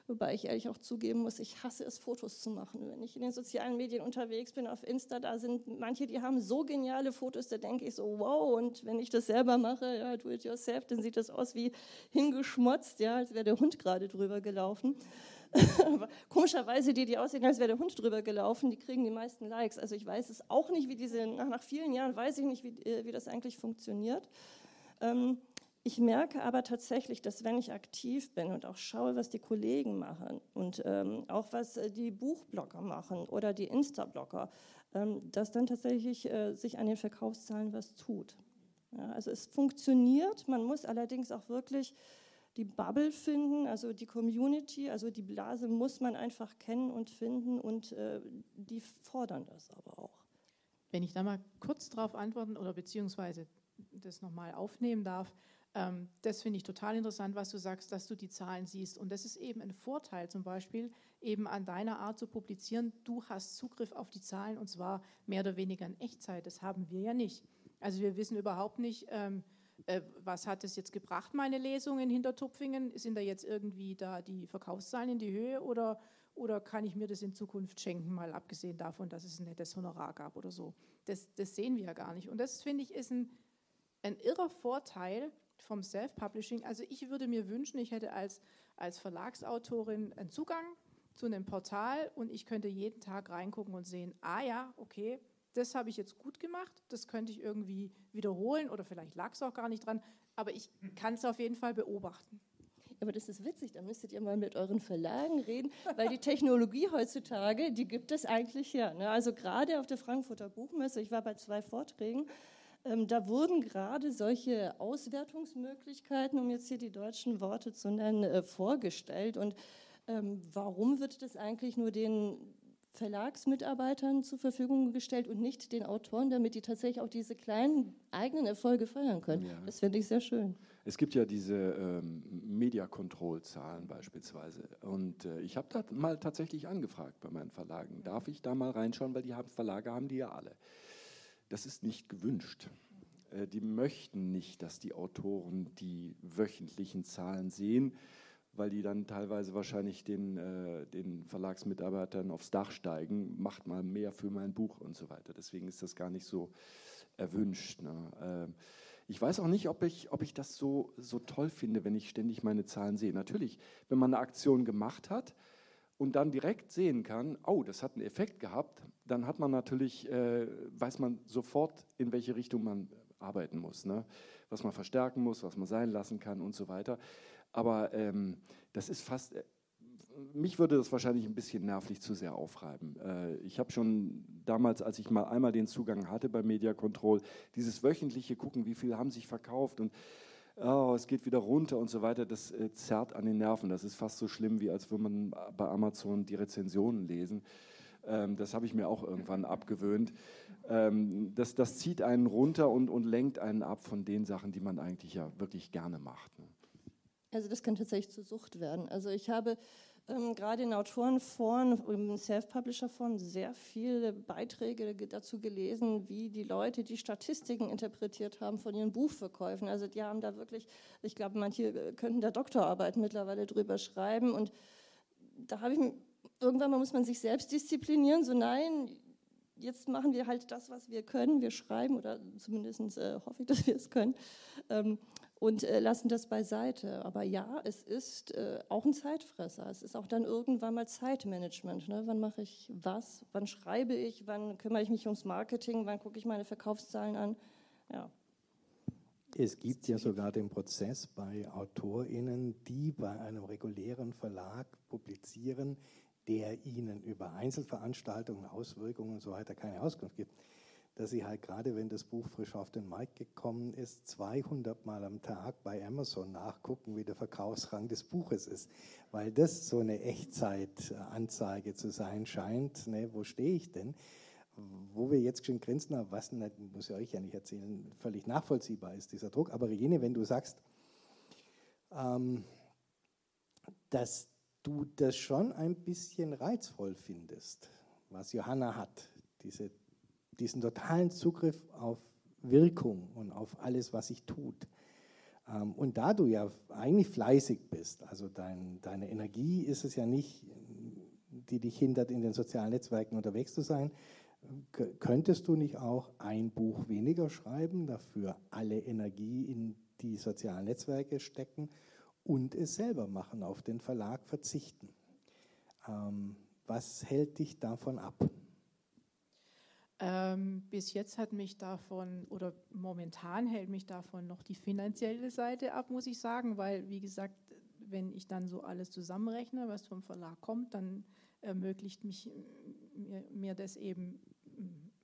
Wobei ich ehrlich auch zugeben muss, ich hasse es, Fotos zu machen. Wenn ich in den sozialen Medien unterwegs bin, auf Insta, da sind manche, die haben so geniale Fotos, da denke ich so, wow. Und wenn ich das selber mache, ja, do it yourself, dann sieht das aus wie hingeschmotzt, ja, als wäre der Hund gerade drüber gelaufen. Komischerweise, die, die aussehen, als wäre der Hund drüber gelaufen, die kriegen die meisten Likes. Also ich weiß es auch nicht, wie diese, nach, nach vielen Jahren weiß ich nicht, wie, äh, wie das eigentlich funktioniert. Ähm, ich merke aber tatsächlich, dass wenn ich aktiv bin und auch schaue, was die Kollegen machen und ähm, auch was äh, die Buchblogger machen oder die Insta-Blogger, ähm, dass dann tatsächlich äh, sich an den Verkaufszahlen was tut. Ja, also es funktioniert, man muss allerdings auch wirklich die Bubble finden, also die Community, also die Blase muss man einfach kennen und finden und äh, die fordern das aber auch. Wenn ich da mal kurz darauf antworten oder beziehungsweise das nochmal aufnehmen darf, ähm, das finde ich total interessant, was du sagst, dass du die Zahlen siehst. Und das ist eben ein Vorteil zum Beispiel eben an deiner Art zu publizieren. Du hast Zugriff auf die Zahlen und zwar mehr oder weniger in Echtzeit. Das haben wir ja nicht. Also wir wissen überhaupt nicht, ähm, äh, was hat es jetzt gebracht, meine Lesung in Hintertupfingen? Sind da jetzt irgendwie da die Verkaufszahlen in die Höhe oder, oder kann ich mir das in Zukunft schenken, mal abgesehen davon, dass es ein nettes Honorar gab oder so? Das, das sehen wir ja gar nicht. Und das, finde ich, ist ein, ein irrer Vorteil vom Self-Publishing. Also ich würde mir wünschen, ich hätte als, als Verlagsautorin einen Zugang zu einem Portal und ich könnte jeden Tag reingucken und sehen, ah ja, okay, das habe ich jetzt gut gemacht, das könnte ich irgendwie wiederholen oder vielleicht lag es auch gar nicht dran, aber ich kann es auf jeden Fall beobachten. Aber das ist witzig, da müsstet ihr mal mit euren Verlagen reden, weil die Technologie heutzutage, die gibt es eigentlich her. Ne? Also gerade auf der Frankfurter Buchmesse, ich war bei zwei Vorträgen, ähm, da wurden gerade solche Auswertungsmöglichkeiten, um jetzt hier die deutschen Worte zu nennen, äh, vorgestellt. Und ähm, warum wird das eigentlich nur den Verlagsmitarbeitern zur Verfügung gestellt und nicht den Autoren, damit die tatsächlich auch diese kleinen eigenen Erfolge feiern können. Ja. Das finde ich sehr schön. Es gibt ja diese ähm, Media-Control-Zahlen beispielsweise. Und äh, ich habe da mal tatsächlich angefragt bei meinen Verlagen. Darf ich da mal reinschauen, weil die haben, Verlage haben die ja alle. Das ist nicht gewünscht. Äh, die möchten nicht, dass die Autoren die wöchentlichen Zahlen sehen weil die dann teilweise wahrscheinlich den, äh, den Verlagsmitarbeitern aufs Dach steigen, macht mal mehr für mein Buch und so weiter. Deswegen ist das gar nicht so erwünscht. Ne? Äh, ich weiß auch nicht, ob ich, ob ich das so, so toll finde, wenn ich ständig meine Zahlen sehe. Natürlich, wenn man eine Aktion gemacht hat und dann direkt sehen kann, oh, das hat einen Effekt gehabt, dann hat man natürlich, äh, weiß man sofort, in welche Richtung man arbeiten muss, ne? was man verstärken muss, was man sein lassen kann und so weiter. Aber ähm, das ist fast, äh, mich würde das wahrscheinlich ein bisschen nervlich zu sehr aufreiben. Äh, ich habe schon damals, als ich mal einmal den Zugang hatte bei Media Control, dieses wöchentliche Gucken, wie viel haben sich verkauft und oh, es geht wieder runter und so weiter, das äh, zerrt an den Nerven. Das ist fast so schlimm, wie als würde man bei Amazon die Rezensionen lesen. Ähm, das habe ich mir auch irgendwann abgewöhnt. Ähm, das, das zieht einen runter und, und lenkt einen ab von den Sachen, die man eigentlich ja wirklich gerne macht. Also das kann tatsächlich zur Sucht werden. Also ich habe ähm, gerade in Autorenforen, im Self-Publisher-Foren sehr viele Beiträge dazu gelesen, wie die Leute die Statistiken interpretiert haben von ihren Buchverkäufen. Also die haben da wirklich, ich glaube, manche äh, könnten da Doktorarbeit mittlerweile drüber schreiben und da habe ich irgendwann mal muss man sich selbst disziplinieren, so nein, jetzt machen wir halt das, was wir können, wir schreiben oder zumindest äh, hoffe ich, dass wir es können ähm, und äh, lassen das beiseite. Aber ja, es ist äh, auch ein Zeitfresser. Es ist auch dann irgendwann mal Zeitmanagement. Ne? Wann mache ich was? Wann schreibe ich? Wann kümmere ich mich ums Marketing? Wann gucke ich meine Verkaufszahlen an? Ja. Es gibt ja sogar den Prozess bei AutorInnen, die bei einem regulären Verlag publizieren, der ihnen über Einzelveranstaltungen, Auswirkungen und so weiter keine Auskunft gibt, dass sie halt gerade, wenn das Buch frisch auf den Markt gekommen ist, 200 Mal am Tag bei Amazon nachgucken, wie der Verkaufsrang des Buches ist, weil das so eine Echtzeitanzeige zu sein scheint. Ne, wo stehe ich denn? Wo wir jetzt schon grinsen, was muss ich euch ja nicht erzählen, völlig nachvollziehbar ist dieser Druck. Aber Regine, wenn du sagst, ähm, dass du das schon ein bisschen reizvoll findest, was Johanna hat, diese, diesen totalen Zugriff auf Wirkung und auf alles, was sich tut. Ähm, und da du ja eigentlich fleißig bist, also dein, deine Energie ist es ja nicht, die dich hindert, in den sozialen Netzwerken unterwegs zu sein, könntest du nicht auch ein Buch weniger schreiben, dafür alle Energie in die sozialen Netzwerke stecken und es selber machen, auf den Verlag verzichten. Ähm, was hält dich davon ab? Ähm, bis jetzt hat mich davon, oder momentan hält mich davon noch die finanzielle Seite ab, muss ich sagen, weil, wie gesagt, wenn ich dann so alles zusammenrechne, was vom Verlag kommt, dann ermöglicht mich, mir, mir das eben,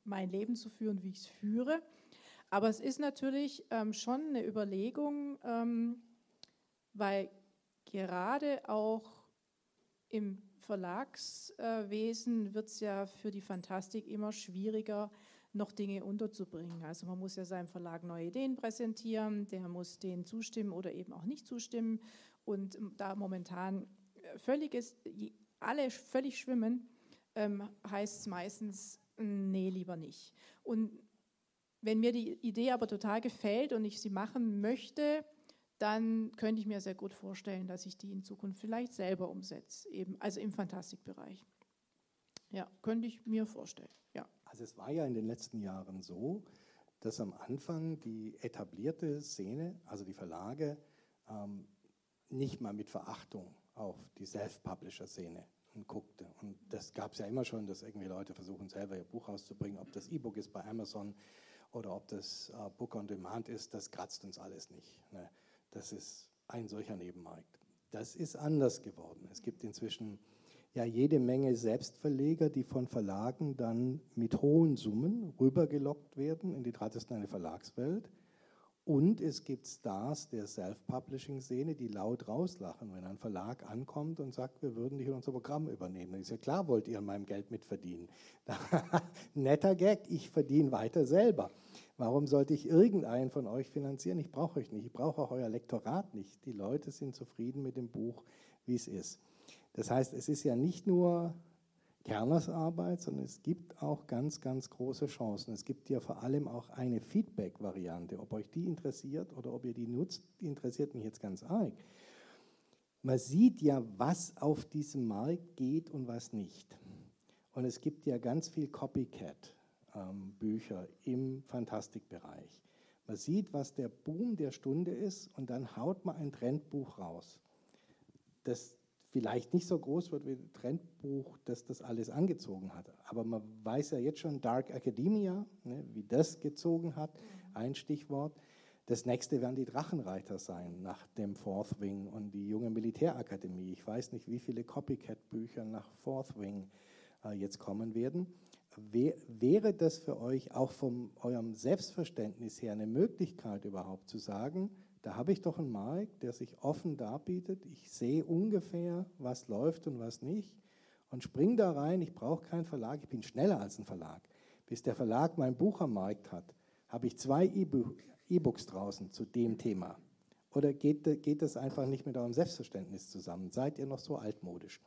mein Leben zu führen, wie ich es führe. Aber es ist natürlich ähm, schon eine Überlegung, ähm, weil gerade auch im Verlagswesen wird es ja für die Fantastik immer schwieriger, noch Dinge unterzubringen. Also man muss ja seinem Verlag neue Ideen präsentieren, der muss denen zustimmen oder eben auch nicht zustimmen. Und da momentan völliges, alle völlig schwimmen, ähm, heißt es meistens, nee, lieber nicht. Und wenn mir die Idee aber total gefällt und ich sie machen möchte, dann könnte ich mir sehr gut vorstellen, dass ich die in Zukunft vielleicht selber umsetze, eben, also im Fantastikbereich. Ja, könnte ich mir vorstellen. Ja. Also es war ja in den letzten Jahren so, dass am Anfang die etablierte Szene, also die Verlage, ähm, nicht mal mit Verachtung auf die Self-Publisher-Szene guckte. Und das gab es ja immer schon, dass irgendwie Leute versuchen, selber ihr Buch rauszubringen. Ob das E-Book ist bei Amazon oder ob das äh, Book on Demand ist, das kratzt uns alles nicht. Ne? Das ist ein solcher Nebenmarkt. Das ist anders geworden. Es gibt inzwischen ja jede Menge Selbstverleger, die von Verlagen dann mit hohen Summen rübergelockt werden in die traditionelle Verlagswelt. Und es gibt Stars der Self-Publishing-Szene, die laut rauslachen, wenn ein Verlag ankommt und sagt, wir würden dich in unser Programm übernehmen. Dann ist ja klar, wollt ihr an meinem Geld mitverdienen. Netter Gag, ich verdiene weiter selber. Warum sollte ich irgendeinen von euch finanzieren? Ich brauche euch nicht. Ich brauche auch euer Lektorat nicht. Die Leute sind zufrieden mit dem Buch, wie es ist. Das heißt, es ist ja nicht nur Kerners Arbeit, sondern es gibt auch ganz, ganz große Chancen. Es gibt ja vor allem auch eine Feedback-Variante. Ob euch die interessiert oder ob ihr die nutzt, interessiert mich jetzt ganz arg. Man sieht ja, was auf diesem Markt geht und was nicht. Und es gibt ja ganz viel Copycat ähm, Bücher im Fantastikbereich. Man sieht, was der Boom der Stunde ist und dann haut man ein Trendbuch raus, das vielleicht nicht so groß wird wie ein Trendbuch, das das alles angezogen hat. Aber man weiß ja jetzt schon Dark Academia, ne, wie das gezogen hat, ein Stichwort. Das nächste werden die Drachenreiter sein, nach dem Fourth Wing und die junge Militärakademie. Ich weiß nicht, wie viele Copycat-Bücher nach Fourth Wing äh, jetzt kommen werden wäre das für euch auch von eurem Selbstverständnis her eine Möglichkeit überhaupt zu sagen, Da habe ich doch einen Markt, der sich offen darbietet. Ich sehe ungefähr, was läuft und was nicht und springe da rein. Ich brauche keinen Verlag, ich bin schneller als ein Verlag. Bis der Verlag mein Buch am Markt hat, habe ich zwei E-Books draußen zu dem Thema. Oder geht, geht das einfach nicht mit eurem Selbstverständnis zusammen? Seid ihr noch so altmodisch?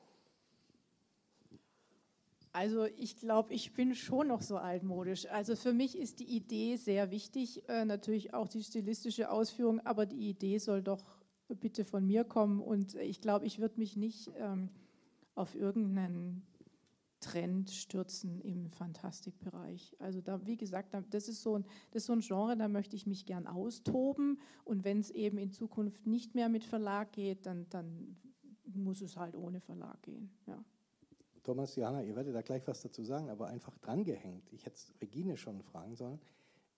Also ich glaube, ich bin schon noch so altmodisch. Also für mich ist die Idee sehr wichtig, äh, natürlich auch die stilistische Ausführung, aber die Idee soll doch bitte von mir kommen und ich glaube, ich würde mich nicht ähm, auf irgendeinen Trend stürzen im Fantastikbereich. Also da, wie gesagt, das ist, so ein, das ist so ein Genre, da möchte ich mich gern austoben und wenn es eben in Zukunft nicht mehr mit Verlag geht, dann, dann muss es halt ohne Verlag gehen. Ja. Thomas, Johanna, ihr werdet da gleich was dazu sagen, aber einfach drangehängt. Ich hätte Regine schon fragen sollen.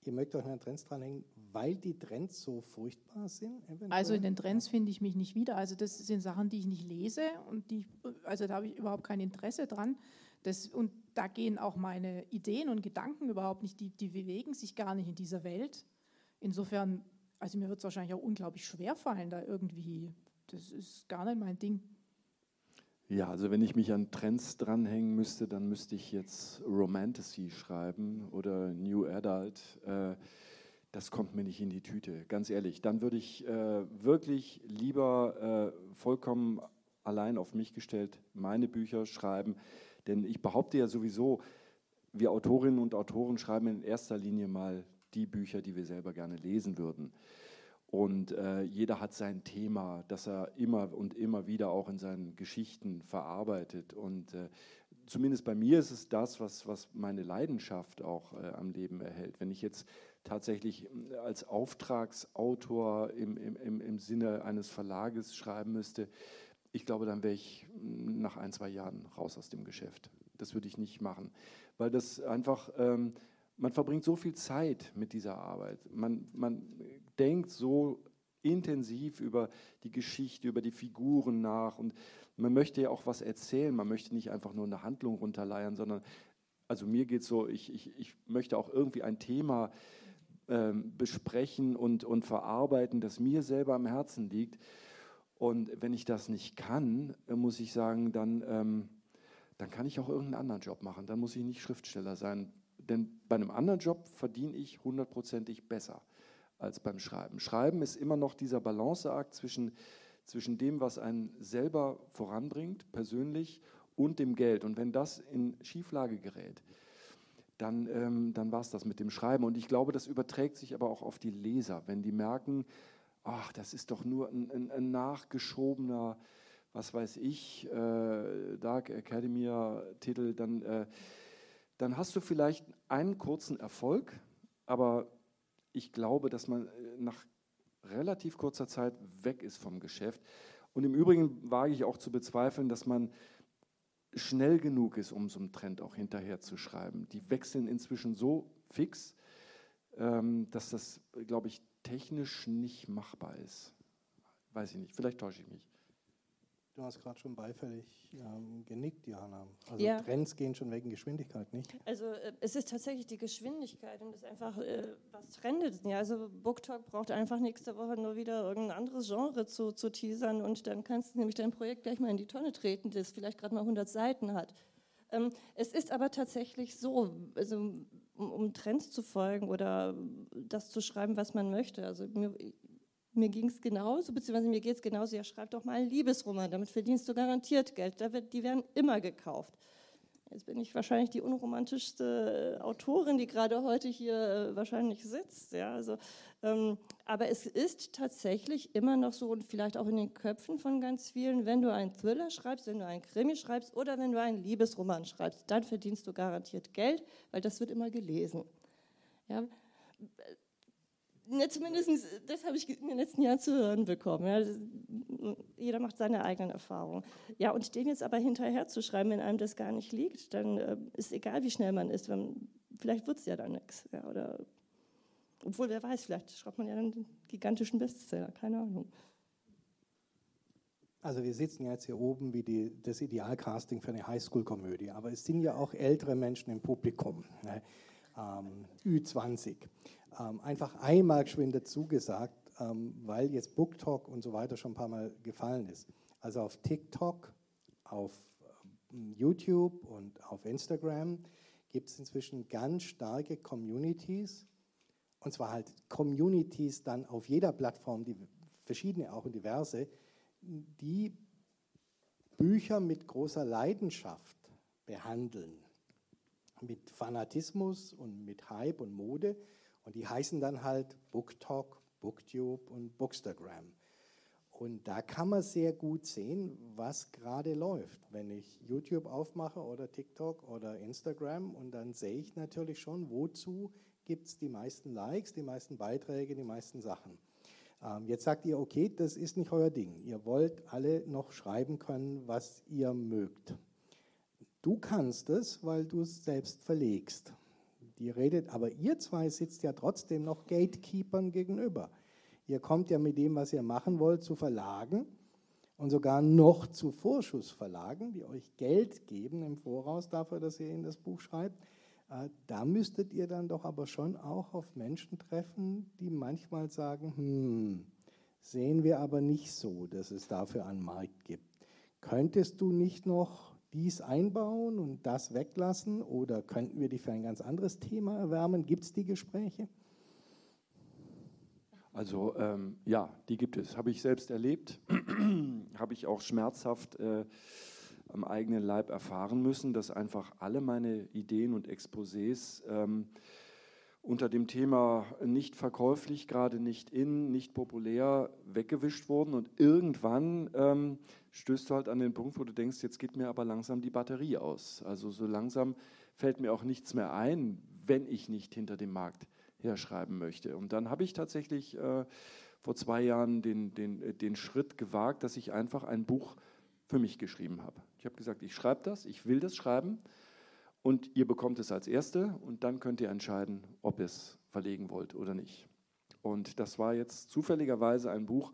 Ihr mögt euch an den Trends dranhängen, weil die Trends so furchtbar sind? Eventuell? Also in den Trends finde ich mich nicht wieder. Also das sind Sachen, die ich nicht lese und die, also da habe ich überhaupt kein Interesse dran. Das, und da gehen auch meine Ideen und Gedanken überhaupt nicht, die, die bewegen sich gar nicht in dieser Welt. Insofern, also mir wird es wahrscheinlich auch unglaublich schwer fallen, da irgendwie, das ist gar nicht mein Ding. Ja, also wenn ich mich an Trends dranhängen müsste, dann müsste ich jetzt Romantasy schreiben oder New Adult. Äh, das kommt mir nicht in die Tüte, ganz ehrlich. Dann würde ich äh, wirklich lieber äh, vollkommen allein auf mich gestellt meine Bücher schreiben. Denn ich behaupte ja sowieso, wir Autorinnen und Autoren schreiben in erster Linie mal die Bücher, die wir selber gerne lesen würden. Und äh, jeder hat sein Thema, das er immer und immer wieder auch in seinen Geschichten verarbeitet. Und äh, zumindest bei mir ist es das, was, was meine Leidenschaft auch äh, am Leben erhält. Wenn ich jetzt tatsächlich äh, als Auftragsautor im, im, im Sinne eines Verlages schreiben müsste, ich glaube, dann wäre ich mm, nach ein, zwei Jahren raus aus dem Geschäft. Das würde ich nicht machen, weil das einfach, ähm, man verbringt so viel Zeit mit dieser Arbeit. Man, man denkt so intensiv über die Geschichte, über die Figuren nach und man möchte ja auch was erzählen, man möchte nicht einfach nur eine Handlung runterleiern, sondern, also mir geht es so, ich, ich, ich möchte auch irgendwie ein Thema ähm, besprechen und, und verarbeiten, das mir selber am Herzen liegt. Und wenn ich das nicht kann, äh, muss ich sagen, dann, ähm, dann kann ich auch irgendeinen anderen Job machen. Dann muss ich nicht Schriftsteller sein. Denn bei einem anderen Job verdiene ich hundertprozentig besser als beim Schreiben. Schreiben ist immer noch dieser Balanceakt zwischen, zwischen dem, was einen selber voranbringt, persönlich, und dem Geld. Und wenn das in Schieflage gerät, dann, ähm, dann war es das mit dem Schreiben. Und ich glaube, das überträgt sich aber auch auf die Leser, wenn die merken, ach, das ist doch nur ein, ein, ein nachgeschobener, was weiß ich, äh, Dark Academia-Titel, dann, äh, dann hast du vielleicht einen kurzen Erfolg, aber ich glaube, dass man äh, nach relativ kurzer Zeit weg ist vom Geschäft. Und im Übrigen wage ich auch zu bezweifeln, dass man schnell genug ist, um so einen Trend auch hinterher zu schreiben. Die wechseln inzwischen so fix, ähm, dass das, glaube ich, technisch nicht machbar ist. Weiß ich nicht, vielleicht täusche ich mich. Du hast gerade schon beifällig ähm, genickt, Johanna. Also ja. Trends gehen schon wegen Geschwindigkeit, nicht? Also äh, es ist tatsächlich die Geschwindigkeit und das ist einfach, äh, was trendet. Ja, also BookTalk braucht einfach nächste Woche nur wieder irgendein anderes Genre zu, zu teasern und dann kannst du nämlich dein Projekt gleich mal in die Tonne treten, das vielleicht gerade mal 100 Seiten hat. Ähm, es ist aber tatsächlich so, also um, um Trends zu folgen oder das zu schreiben, was man möchte. Also mir, mir ging es genauso, beziehungsweise mir geht es genauso, ja, schreib doch mal einen Liebesroman, damit verdienst du garantiert Geld. Die werden immer gekauft. Jetzt bin ich wahrscheinlich die unromantischste Autorin, die gerade heute hier äh, wahrscheinlich sitzt. Ja, also, ähm, aber es ist tatsächlich immer noch so und vielleicht auch in den Köpfen von ganz vielen, wenn du einen Thriller schreibst, wenn du einen Krimi schreibst oder wenn du einen Liebesroman schreibst, dann verdienst du garantiert Geld, weil das wird immer gelesen. Ja, Ne, zumindest das habe ich in den letzten Jahren zu hören bekommen. Ja. Jeder macht seine eigenen Erfahrungen. Ja, und dem jetzt aber hinterher zu schreiben, wenn einem das gar nicht liegt, dann äh, ist egal, wie schnell man ist. Wenn, vielleicht wird es ja dann nichts. Ja, obwohl, wer weiß, vielleicht schreibt man ja dann einen gigantischen Bestseller, keine Ahnung. Also wir sitzen jetzt hier oben wie die, das Idealcasting für eine Highschool-Komödie, aber es sind ja auch ältere Menschen im Publikum, ne? Ähm, Ü20 ähm, einfach einmal geschwind dazu gesagt, ähm, weil jetzt BookTalk und so weiter schon ein paar Mal gefallen ist. Also auf TikTok, auf ähm, YouTube und auf Instagram gibt es inzwischen ganz starke Communities. Und zwar halt Communities dann auf jeder Plattform, die verschiedene auch und diverse, die Bücher mit großer Leidenschaft behandeln. Mit Fanatismus und mit Hype und Mode. Und die heißen dann halt BookTalk, BookTube und Bookstagram. Und da kann man sehr gut sehen, was gerade läuft. Wenn ich YouTube aufmache oder TikTok oder Instagram und dann sehe ich natürlich schon, wozu gibt es die meisten Likes, die meisten Beiträge, die meisten Sachen. Ähm, jetzt sagt ihr, okay, das ist nicht euer Ding. Ihr wollt alle noch schreiben können, was ihr mögt. Du kannst es, weil du es selbst verlegst. Die redet, aber ihr zwei sitzt ja trotzdem noch Gatekeepern gegenüber. Ihr kommt ja mit dem, was ihr machen wollt, zu Verlagen und sogar noch zu Vorschussverlagen, die euch Geld geben im Voraus dafür, dass ihr in das Buch schreibt. Äh, da müsstet ihr dann doch aber schon auch auf Menschen treffen, die manchmal sagen, hm, sehen wir aber nicht so, dass es dafür einen Markt gibt. Könntest du nicht noch dies einbauen und das weglassen oder könnten wir dich für ein ganz anderes Thema erwärmen? Gibt es die Gespräche? Also ähm, ja, die gibt es. Habe ich selbst erlebt, habe ich auch schmerzhaft äh, am eigenen Leib erfahren müssen, dass einfach alle meine Ideen und Exposés ähm, unter dem Thema nicht verkäuflich, gerade nicht in, nicht populär weggewischt wurden. Und irgendwann ähm, stößt du halt an den Punkt, wo du denkst, jetzt geht mir aber langsam die Batterie aus. Also so langsam fällt mir auch nichts mehr ein, wenn ich nicht hinter dem Markt herschreiben möchte. Und dann habe ich tatsächlich äh, vor zwei Jahren den, den, äh, den Schritt gewagt, dass ich einfach ein Buch für mich geschrieben habe. Ich habe gesagt, ich schreibe das, ich will das schreiben und ihr bekommt es als Erste und dann könnt ihr entscheiden, ob ihr es verlegen wollt oder nicht. Und das war jetzt zufälligerweise ein Buch,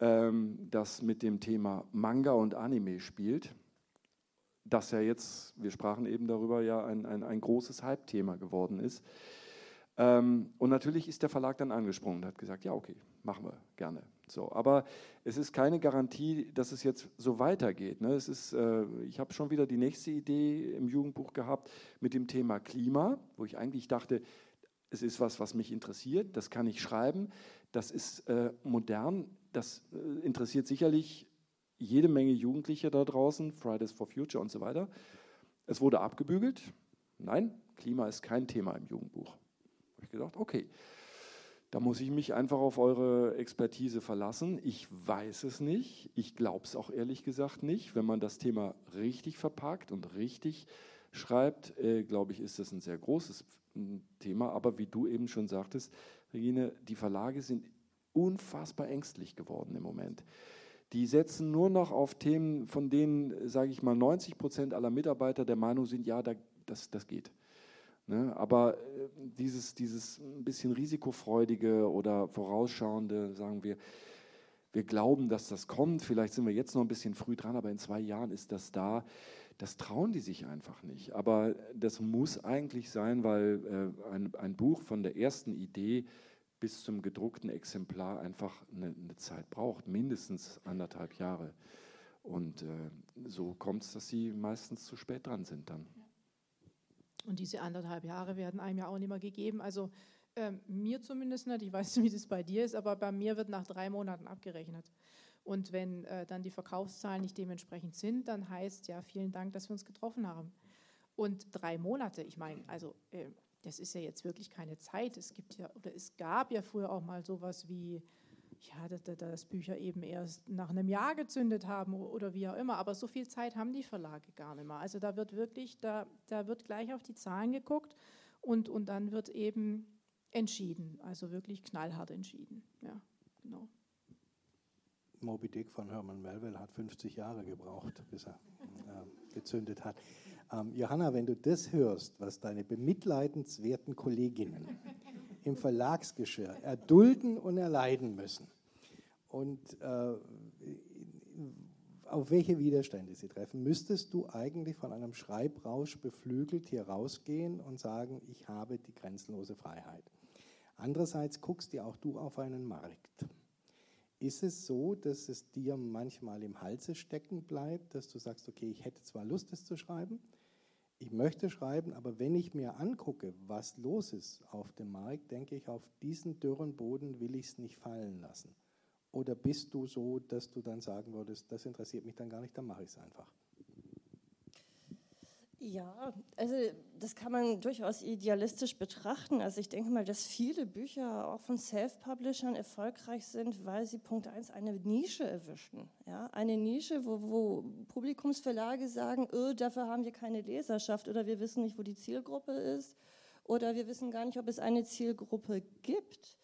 ähm, das mit dem Thema Manga und Anime spielt, das ja jetzt, wir sprachen eben darüber, ja ein, ein, ein großes Hype-Thema geworden ist. Ähm, und natürlich ist der Verlag dann angesprungen und hat gesagt, ja, okay, machen wir gerne. So, aber es ist keine Garantie, dass es jetzt so weitergeht. Ne? Es ist, äh, ich habe schon wieder die nächste Idee im Jugendbuch gehabt mit dem Thema Klima, wo ich eigentlich dachte, es ist was, was mich interessiert, das kann ich schreiben, das ist äh, modern, das äh, interessiert sicherlich jede Menge Jugendliche da draußen, Fridays for Future und so weiter. Es wurde abgebügelt. Nein, Klima ist kein Thema im Jugendbuch habe ich gedacht, okay, da muss ich mich einfach auf eure Expertise verlassen. Ich weiß es nicht. Ich glaube es auch ehrlich gesagt nicht. Wenn man das Thema richtig verpackt und richtig schreibt, äh, glaube ich, ist das ein sehr großes Thema. Aber wie du eben schon sagtest, Regine, die Verlage sind unfassbar ängstlich geworden im Moment. Die setzen nur noch auf Themen, von denen, sage ich mal, 90 Prozent aller Mitarbeiter der Meinung sind, ja, das, das geht. Ne? Aber äh, dieses, dieses ein bisschen risikofreudige oder vorausschauende, sagen wir, wir glauben, dass das kommt, vielleicht sind wir jetzt noch ein bisschen früh dran, aber in zwei Jahren ist das da. Das trauen die sich einfach nicht. Aber das muss eigentlich sein, weil äh, ein, ein Buch von der ersten Idee bis zum gedruckten Exemplar einfach eine, eine Zeit braucht, mindestens anderthalb Jahre. Und äh, so kommt es, dass sie meistens zu spät dran sind dann. Und diese anderthalb Jahre werden einem ja auch nicht mehr gegeben. Also äh, mir zumindest nicht, ich weiß nicht, wie das bei dir ist, aber bei mir wird nach drei Monaten abgerechnet. Und wenn äh, dann die Verkaufszahlen nicht dementsprechend sind, dann heißt ja, vielen Dank, dass wir uns getroffen haben. Und drei Monate, ich meine, also äh, das ist ja jetzt wirklich keine Zeit. Es gibt ja, oder es gab ja früher auch mal sowas wie ja, dass, Bücher eben erst nach einem Jahr gezündet haben oder wie auch immer. Aber so viel Zeit haben die Verlage gar nicht mehr. Also da wird wirklich, da, da wird gleich auf die Zahlen geguckt und, und dann wird eben entschieden, also wirklich knallhart entschieden. Ja, genau. Moby Dick von Herman Melville hat 50 Jahre gebraucht, bis er äh, gezündet hat. Ähm, Johanna, wenn du das hörst, was deine bemitleidenswerten Kolleginnen im Verlagsgeschirr erdulden und erleiden müssen. Und äh, auf welche Widerstände sie treffen, müsstest du eigentlich von einem Schreibrausch beflügelt hier rausgehen und sagen, ich habe die grenzenlose Freiheit. Andererseits guckst ja auch du auf einen Markt. Ist es so, dass es dir manchmal im Halse stecken bleibt, dass du sagst, okay, ich hätte zwar Lust, es zu schreiben, ich möchte schreiben, aber wenn ich mir angucke, was los ist auf dem Markt, denke ich, auf diesen dürren Boden will ich es nicht fallen lassen. Oder bist du so, dass du dann sagen würdest, das interessiert mich dann gar nicht, dann mache ich es einfach? Ja, also das kann man durchaus idealistisch betrachten. Also ich denke mal, dass viele Bücher auch von Self-Publishern erfolgreich sind, weil sie Punkt 1 eine Nische erwischen. Ja? Eine Nische, wo, wo Publikumsverlage sagen, öh, dafür haben wir keine Leserschaft oder wir wissen nicht, wo die Zielgruppe ist oder wir wissen gar nicht, ob es eine Zielgruppe gibt.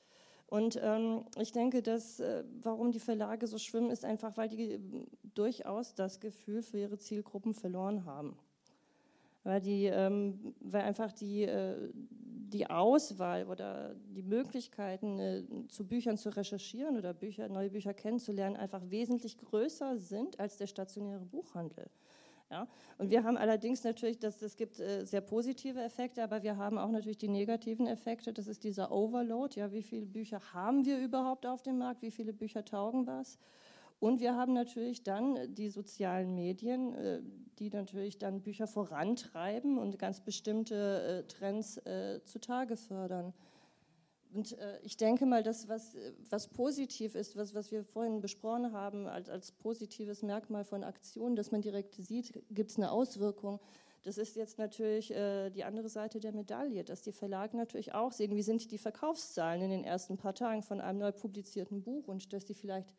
Und ähm, ich denke, dass äh, warum die Verlage so schwimmen, ist einfach, weil die äh, durchaus das Gefühl für ihre Zielgruppen verloren haben weil, die, ähm, weil einfach die, äh, die Auswahl oder die Möglichkeiten, äh, zu Büchern zu recherchieren oder Bücher, neue Bücher kennenzulernen, einfach wesentlich größer sind als der stationäre Buchhandel. Ja? Und wir haben allerdings natürlich, das, das gibt äh, sehr positive Effekte, aber wir haben auch natürlich die negativen Effekte. Das ist dieser Overload. Ja, wie viele Bücher haben wir überhaupt auf dem Markt? Wie viele Bücher taugen was? Und wir haben natürlich dann die sozialen Medien, äh, die natürlich dann Bücher vorantreiben und ganz bestimmte äh, Trends äh, zutage fördern. Und ich denke mal, das, was, was positiv ist, was, was wir vorhin besprochen haben, als, als positives Merkmal von Aktionen, dass man direkt sieht, gibt es eine Auswirkung. Das ist jetzt natürlich äh, die andere Seite der Medaille, dass die Verlage natürlich auch sehen, wie sind die Verkaufszahlen in den ersten paar Tagen von einem neu publizierten Buch und dass die vielleicht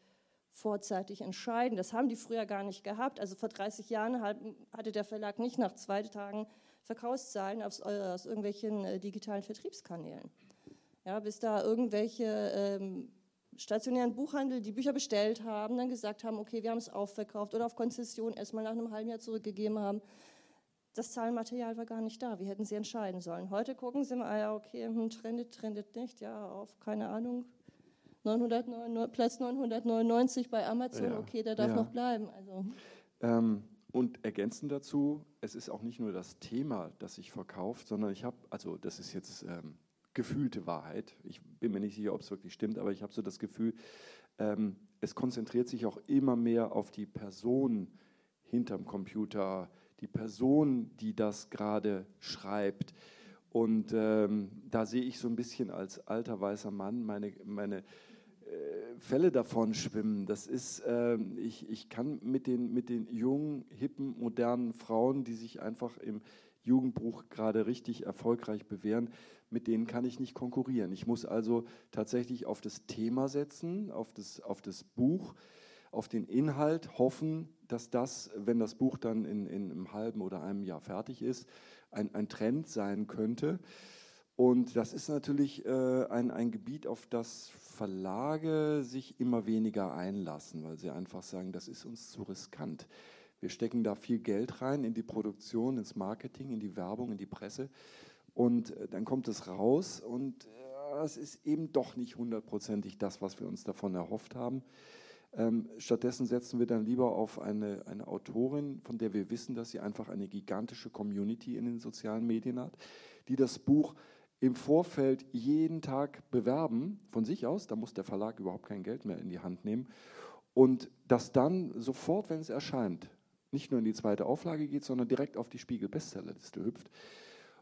vorzeitig entscheiden. Das haben die früher gar nicht gehabt. Also vor 30 Jahren hatte der Verlag nicht nach zwei Tagen Verkaufszahlen aus, aus irgendwelchen äh, digitalen Vertriebskanälen. Ja, bis da irgendwelche ähm, stationären Buchhandel, die Bücher bestellt haben, dann gesagt haben, okay, wir haben es aufverkauft oder auf Konzession erstmal nach einem halben Jahr zurückgegeben haben. Das Zahlenmaterial war gar nicht da. Wie hätten sie entscheiden sollen? Heute gucken sie mal, okay, hm, trendet, trendet nicht, ja, auf, keine Ahnung, 909, Platz 999 bei Amazon, ja, okay, der darf ja. noch bleiben. Also. Ähm, und ergänzend dazu, es ist auch nicht nur das Thema, das sich verkauft, sondern ich habe, also das ist jetzt ähm, gefühlte Wahrheit, ich bin mir nicht sicher, ob es wirklich stimmt, aber ich habe so das Gefühl, ähm, es konzentriert sich auch immer mehr auf die Person hinterm Computer, die Person, die das gerade schreibt. Und ähm, da sehe ich so ein bisschen als alter weißer Mann meine, meine Fälle davon schwimmen. Das ist, äh, ich, ich kann mit den, mit den jungen, hippen, modernen Frauen, die sich einfach im Jugendbuch gerade richtig erfolgreich bewähren, mit denen kann ich nicht konkurrieren. Ich muss also tatsächlich auf das Thema setzen, auf das, auf das Buch, auf den Inhalt hoffen, dass das, wenn das Buch dann in, in einem halben oder einem Jahr fertig ist, ein, ein Trend sein könnte. Und das ist natürlich äh, ein, ein Gebiet, auf das Verlage sich immer weniger einlassen, weil sie einfach sagen, das ist uns zu riskant. Wir stecken da viel Geld rein in die Produktion, ins Marketing, in die Werbung, in die Presse. Und äh, dann kommt es raus und äh, es ist eben doch nicht hundertprozentig das, was wir uns davon erhofft haben. Ähm, stattdessen setzen wir dann lieber auf eine, eine Autorin, von der wir wissen, dass sie einfach eine gigantische Community in den sozialen Medien hat, die das Buch im Vorfeld jeden Tag bewerben von sich aus, da muss der Verlag überhaupt kein Geld mehr in die Hand nehmen und das dann sofort, wenn es erscheint, nicht nur in die zweite Auflage geht, sondern direkt auf die Spiegel-Bestsellerliste hüpft.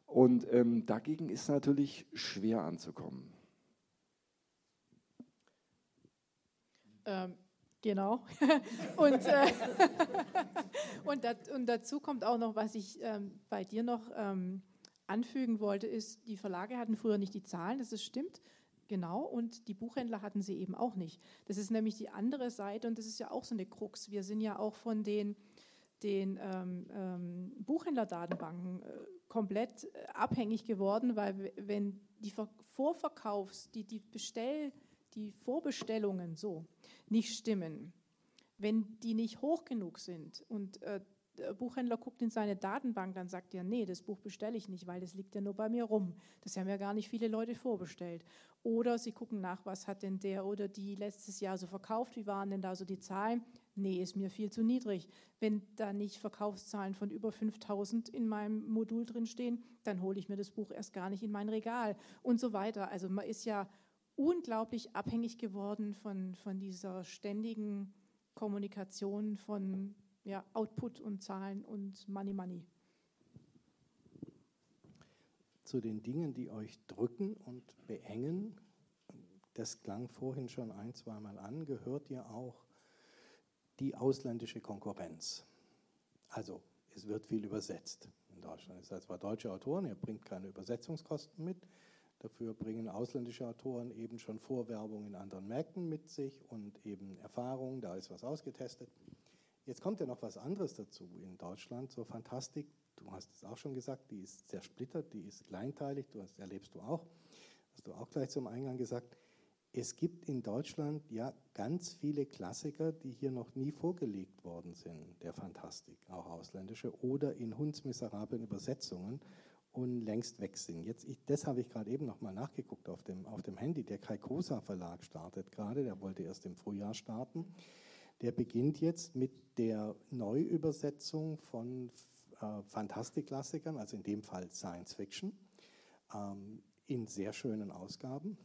Und ähm, dagegen ist natürlich schwer anzukommen. Ähm, genau. und, äh, und, dat, und, dazu kommt auch noch, was ich ähm, bei dir noch ähm, anfügen wollte, ist, die Verlage hatten früher nicht die Zahlen, das ist stimmt. Genau, und die Buchhändler hatten sie eben auch nicht. Das ist nämlich die andere Seite und das ist ja auch so eine Krux. Wir sind ja auch von den, den ähm, ähm, Buchhändlerdatenbanken äh, komplett äh, abhängig geworden, weil wenn die Vorverkaufs-, die, die, Bestell-, die Vorbestellungen so nicht stimmen, wenn die nicht hoch genug sind und äh, der Buchhändler guckt in seine Datenbank, dann sagt er, nee, das Buch bestelle ich nicht, weil das liegt ja nur bei mir rum. Das haben ja gar nicht viele Leute vorbestellt. Oder sie gucken nach, was hat denn der oder die letztes Jahr so verkauft, wie waren denn da so die Zahlen. nee, ist mir viel zu niedrig. Wenn da nicht Verkaufszahlen von über 5000 in meinem Modul drin stehen, dann hole ich mir das Buch erst gar nicht in mein Regal und so weiter. Also man ist ja unglaublich abhängig geworden von, von dieser ständigen Kommunikation von ja, Output und Zahlen und Money Money. Zu den Dingen, die euch drücken und beengen, das klang vorhin schon ein, zweimal an, gehört ja auch die ausländische Konkurrenz. Also es wird viel übersetzt in Deutschland. Es sind zwar deutsche Autoren, ihr bringt keine Übersetzungskosten mit, dafür bringen ausländische Autoren eben schon Vorwerbung in anderen Märkten mit sich und eben Erfahrung, da ist was ausgetestet. Jetzt kommt ja noch was anderes dazu in Deutschland, so Fantastik, du hast es auch schon gesagt, die ist zersplittert, die ist kleinteilig, das erlebst du auch, hast du auch gleich zum Eingang gesagt es gibt in Deutschland ja ganz viele Klassiker, die hier noch nie vorgelegt worden sind, der Fantastik, auch ausländische, oder in hundsmiserablen Übersetzungen und längst weg sind. Jetzt, ich, das habe ich gerade eben noch mal nachgeguckt auf dem, auf dem Handy. Der Kaikosa Verlag startet gerade, der wollte erst im Frühjahr starten. Der beginnt jetzt mit der Neuübersetzung von äh, Fantastikklassikern, also in dem Fall Science Fiction, ähm, in sehr schönen Ausgaben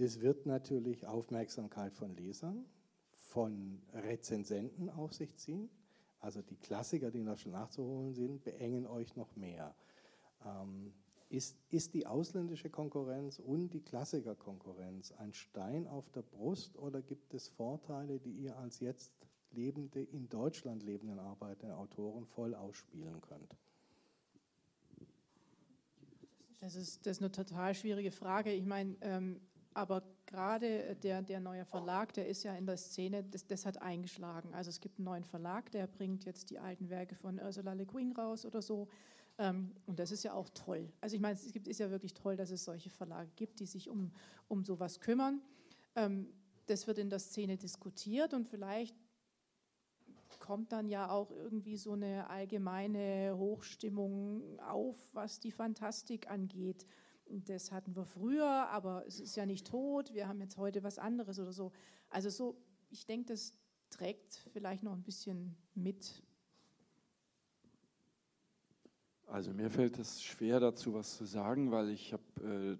das wird natürlich Aufmerksamkeit von Lesern, von Rezensenten auf sich ziehen. Also die Klassiker, die noch schon nachzuholen sind, beengen euch noch mehr. Ähm, ist, ist die ausländische Konkurrenz und die Klassikerkonkurrenz ein Stein auf der Brust oder gibt es Vorteile, die ihr als jetzt lebende, in Deutschland lebenden arbeitende Autoren voll ausspielen könnt? Das ist, das ist eine total schwierige Frage. Ich meine, ähm, aber gerade der, der neue Verlag, der ist ja in der Szene, das, das hat eingeschlagen. Also es gibt einen neuen Verlag, der bringt jetzt die alten Werke von Ursula Le Guin raus oder so. Ähm, und das ist ja auch toll. Also ich meine, es gibt, ist ja wirklich toll, dass es solche Verlage gibt, die sich um, um sowas kümmern. Ähm, das wird in der Szene diskutiert und vielleicht kommt dann ja auch irgendwie so eine allgemeine Hochstimmung auf, was die Fantastik angeht das hatten wir früher, aber es ist ja nicht tot, wir haben jetzt heute was anderes oder so. Also so, ich denke, das trägt vielleicht noch ein bisschen mit. Also mir fällt es schwer dazu was zu sagen, weil ich habe äh,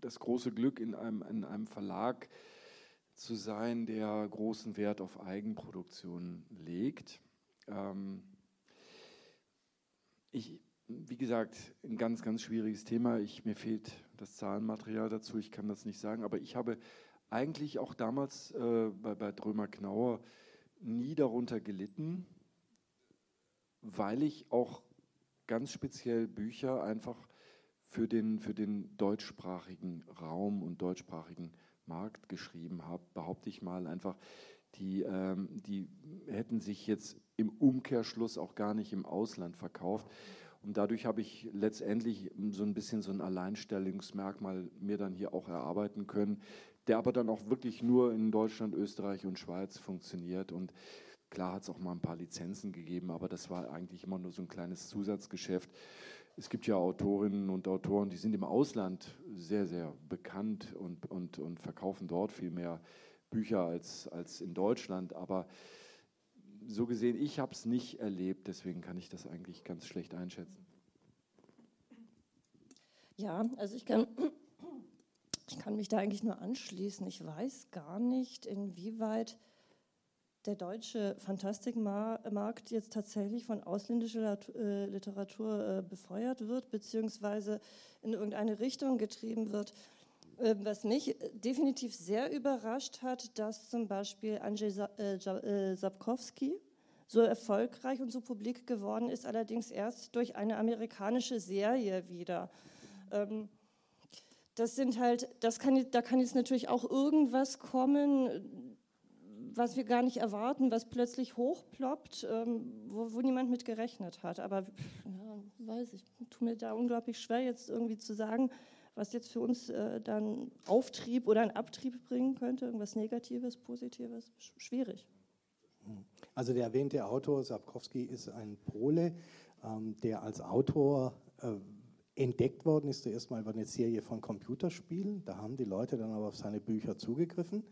das große Glück in einem, in einem Verlag zu sein, der großen Wert auf Eigenproduktion legt. Ähm, ich, wie gesagt, ein ganz, ganz schwieriges Thema. Ich, mir fehlt das Zahlenmaterial dazu, ich kann das nicht sagen. Aber ich habe eigentlich auch damals äh, bei, bei Drömer Knauer nie darunter gelitten, weil ich auch ganz speziell Bücher einfach für den, für den deutschsprachigen Raum und deutschsprachigen Markt geschrieben habe, behaupte ich mal einfach. Die, ähm, die hätten sich jetzt im Umkehrschluss auch gar nicht im Ausland verkauft. Und dadurch habe ich letztendlich so ein bisschen so ein Alleinstellungsmerkmal mir dann hier auch erarbeiten können, der aber dann auch wirklich nur in Deutschland, Österreich und Schweiz funktioniert. Und klar hat es auch mal ein paar Lizenzen gegeben, aber das war eigentlich immer nur so ein kleines Zusatzgeschäft. Es gibt ja Autorinnen und Autoren, die sind im Ausland sehr, sehr bekannt und, und, und verkaufen dort viel mehr Bücher als, als in Deutschland. Aber so gesehen, ich habe es nicht erlebt, deswegen kann ich das eigentlich ganz schlecht einschätzen. Ja, also ich kann, ich kann mich da eigentlich nur anschließen. Ich weiß gar nicht, inwieweit der deutsche Fantastikmarkt jetzt tatsächlich von ausländischer äh, Literatur äh, befeuert wird, beziehungsweise in irgendeine Richtung getrieben wird. Ähm, was mich definitiv sehr überrascht hat, dass zum Beispiel Andrzej äh, Sapkowski so erfolgreich und so publik geworden ist, allerdings erst durch eine amerikanische Serie wieder. Ähm, das sind halt, das kann, da kann jetzt natürlich auch irgendwas kommen, was wir gar nicht erwarten, was plötzlich hochploppt, ähm, wo, wo niemand mit gerechnet hat. Aber ja, weiß ich, tut mir da unglaublich schwer, jetzt irgendwie zu sagen, was jetzt für uns äh, dann Auftrieb oder einen Abtrieb bringen könnte, irgendwas Negatives, Positives, schwierig. Also der erwähnte Autor Sapkowski ist ein Pole, ähm, der als Autor äh, entdeckt worden ist, zuerst mal über eine Serie von Computerspielen. Da haben die Leute dann aber auf seine Bücher zugegriffen.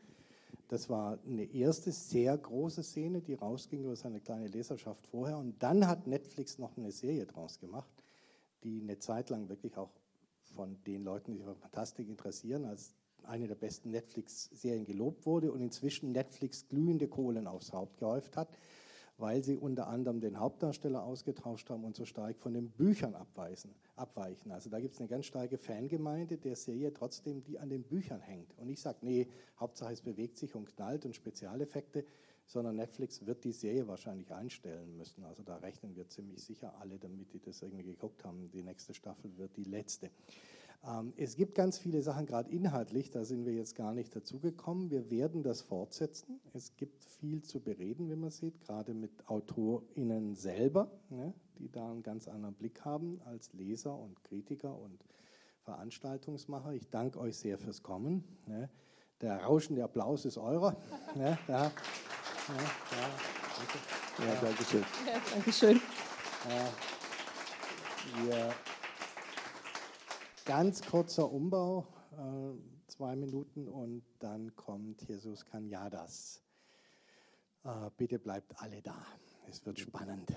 Das war eine erste sehr große Szene, die rausging über seine kleine Leserschaft vorher. Und dann hat Netflix noch eine Serie draus gemacht, die eine Zeit lang wirklich auch von den Leuten, die sich für Fantastik interessieren, als eine der besten Netflix-Serien gelobt wurde und inzwischen Netflix glühende Kohlen aufs Haupt gehäuft hat weil sie unter anderem den Hauptdarsteller ausgetauscht haben und so stark von den Büchern abweisen, abweichen. Also da gibt es eine ganz starke Fangemeinde der Serie trotzdem, die an den Büchern hängt. Und ich sage, nee, Hauptsache es bewegt sich und knallt und Spezialeffekte, sondern Netflix wird die Serie wahrscheinlich einstellen müssen. Also da rechnen wir ziemlich sicher alle damit, die das irgendwie geguckt haben. Die nächste Staffel wird die letzte. Ähm, es gibt ganz viele Sachen, gerade inhaltlich, da sind wir jetzt gar nicht dazu gekommen. Wir werden das fortsetzen. Es gibt viel zu bereden, wie man sieht, gerade mit AutorInnen selber, ne, die da einen ganz anderen Blick haben als Leser und Kritiker und Veranstaltungsmacher. Ich danke euch sehr fürs Kommen. Ne. Der rauschende Applaus ist eurer. Ne, da. Ja, ja, danke. Ja, danke schön. Ja, danke schön. Ja, wir Ganz kurzer Umbau, äh, zwei Minuten und dann kommt Jesus Canyadas. Äh, bitte bleibt alle da. Es wird spannend.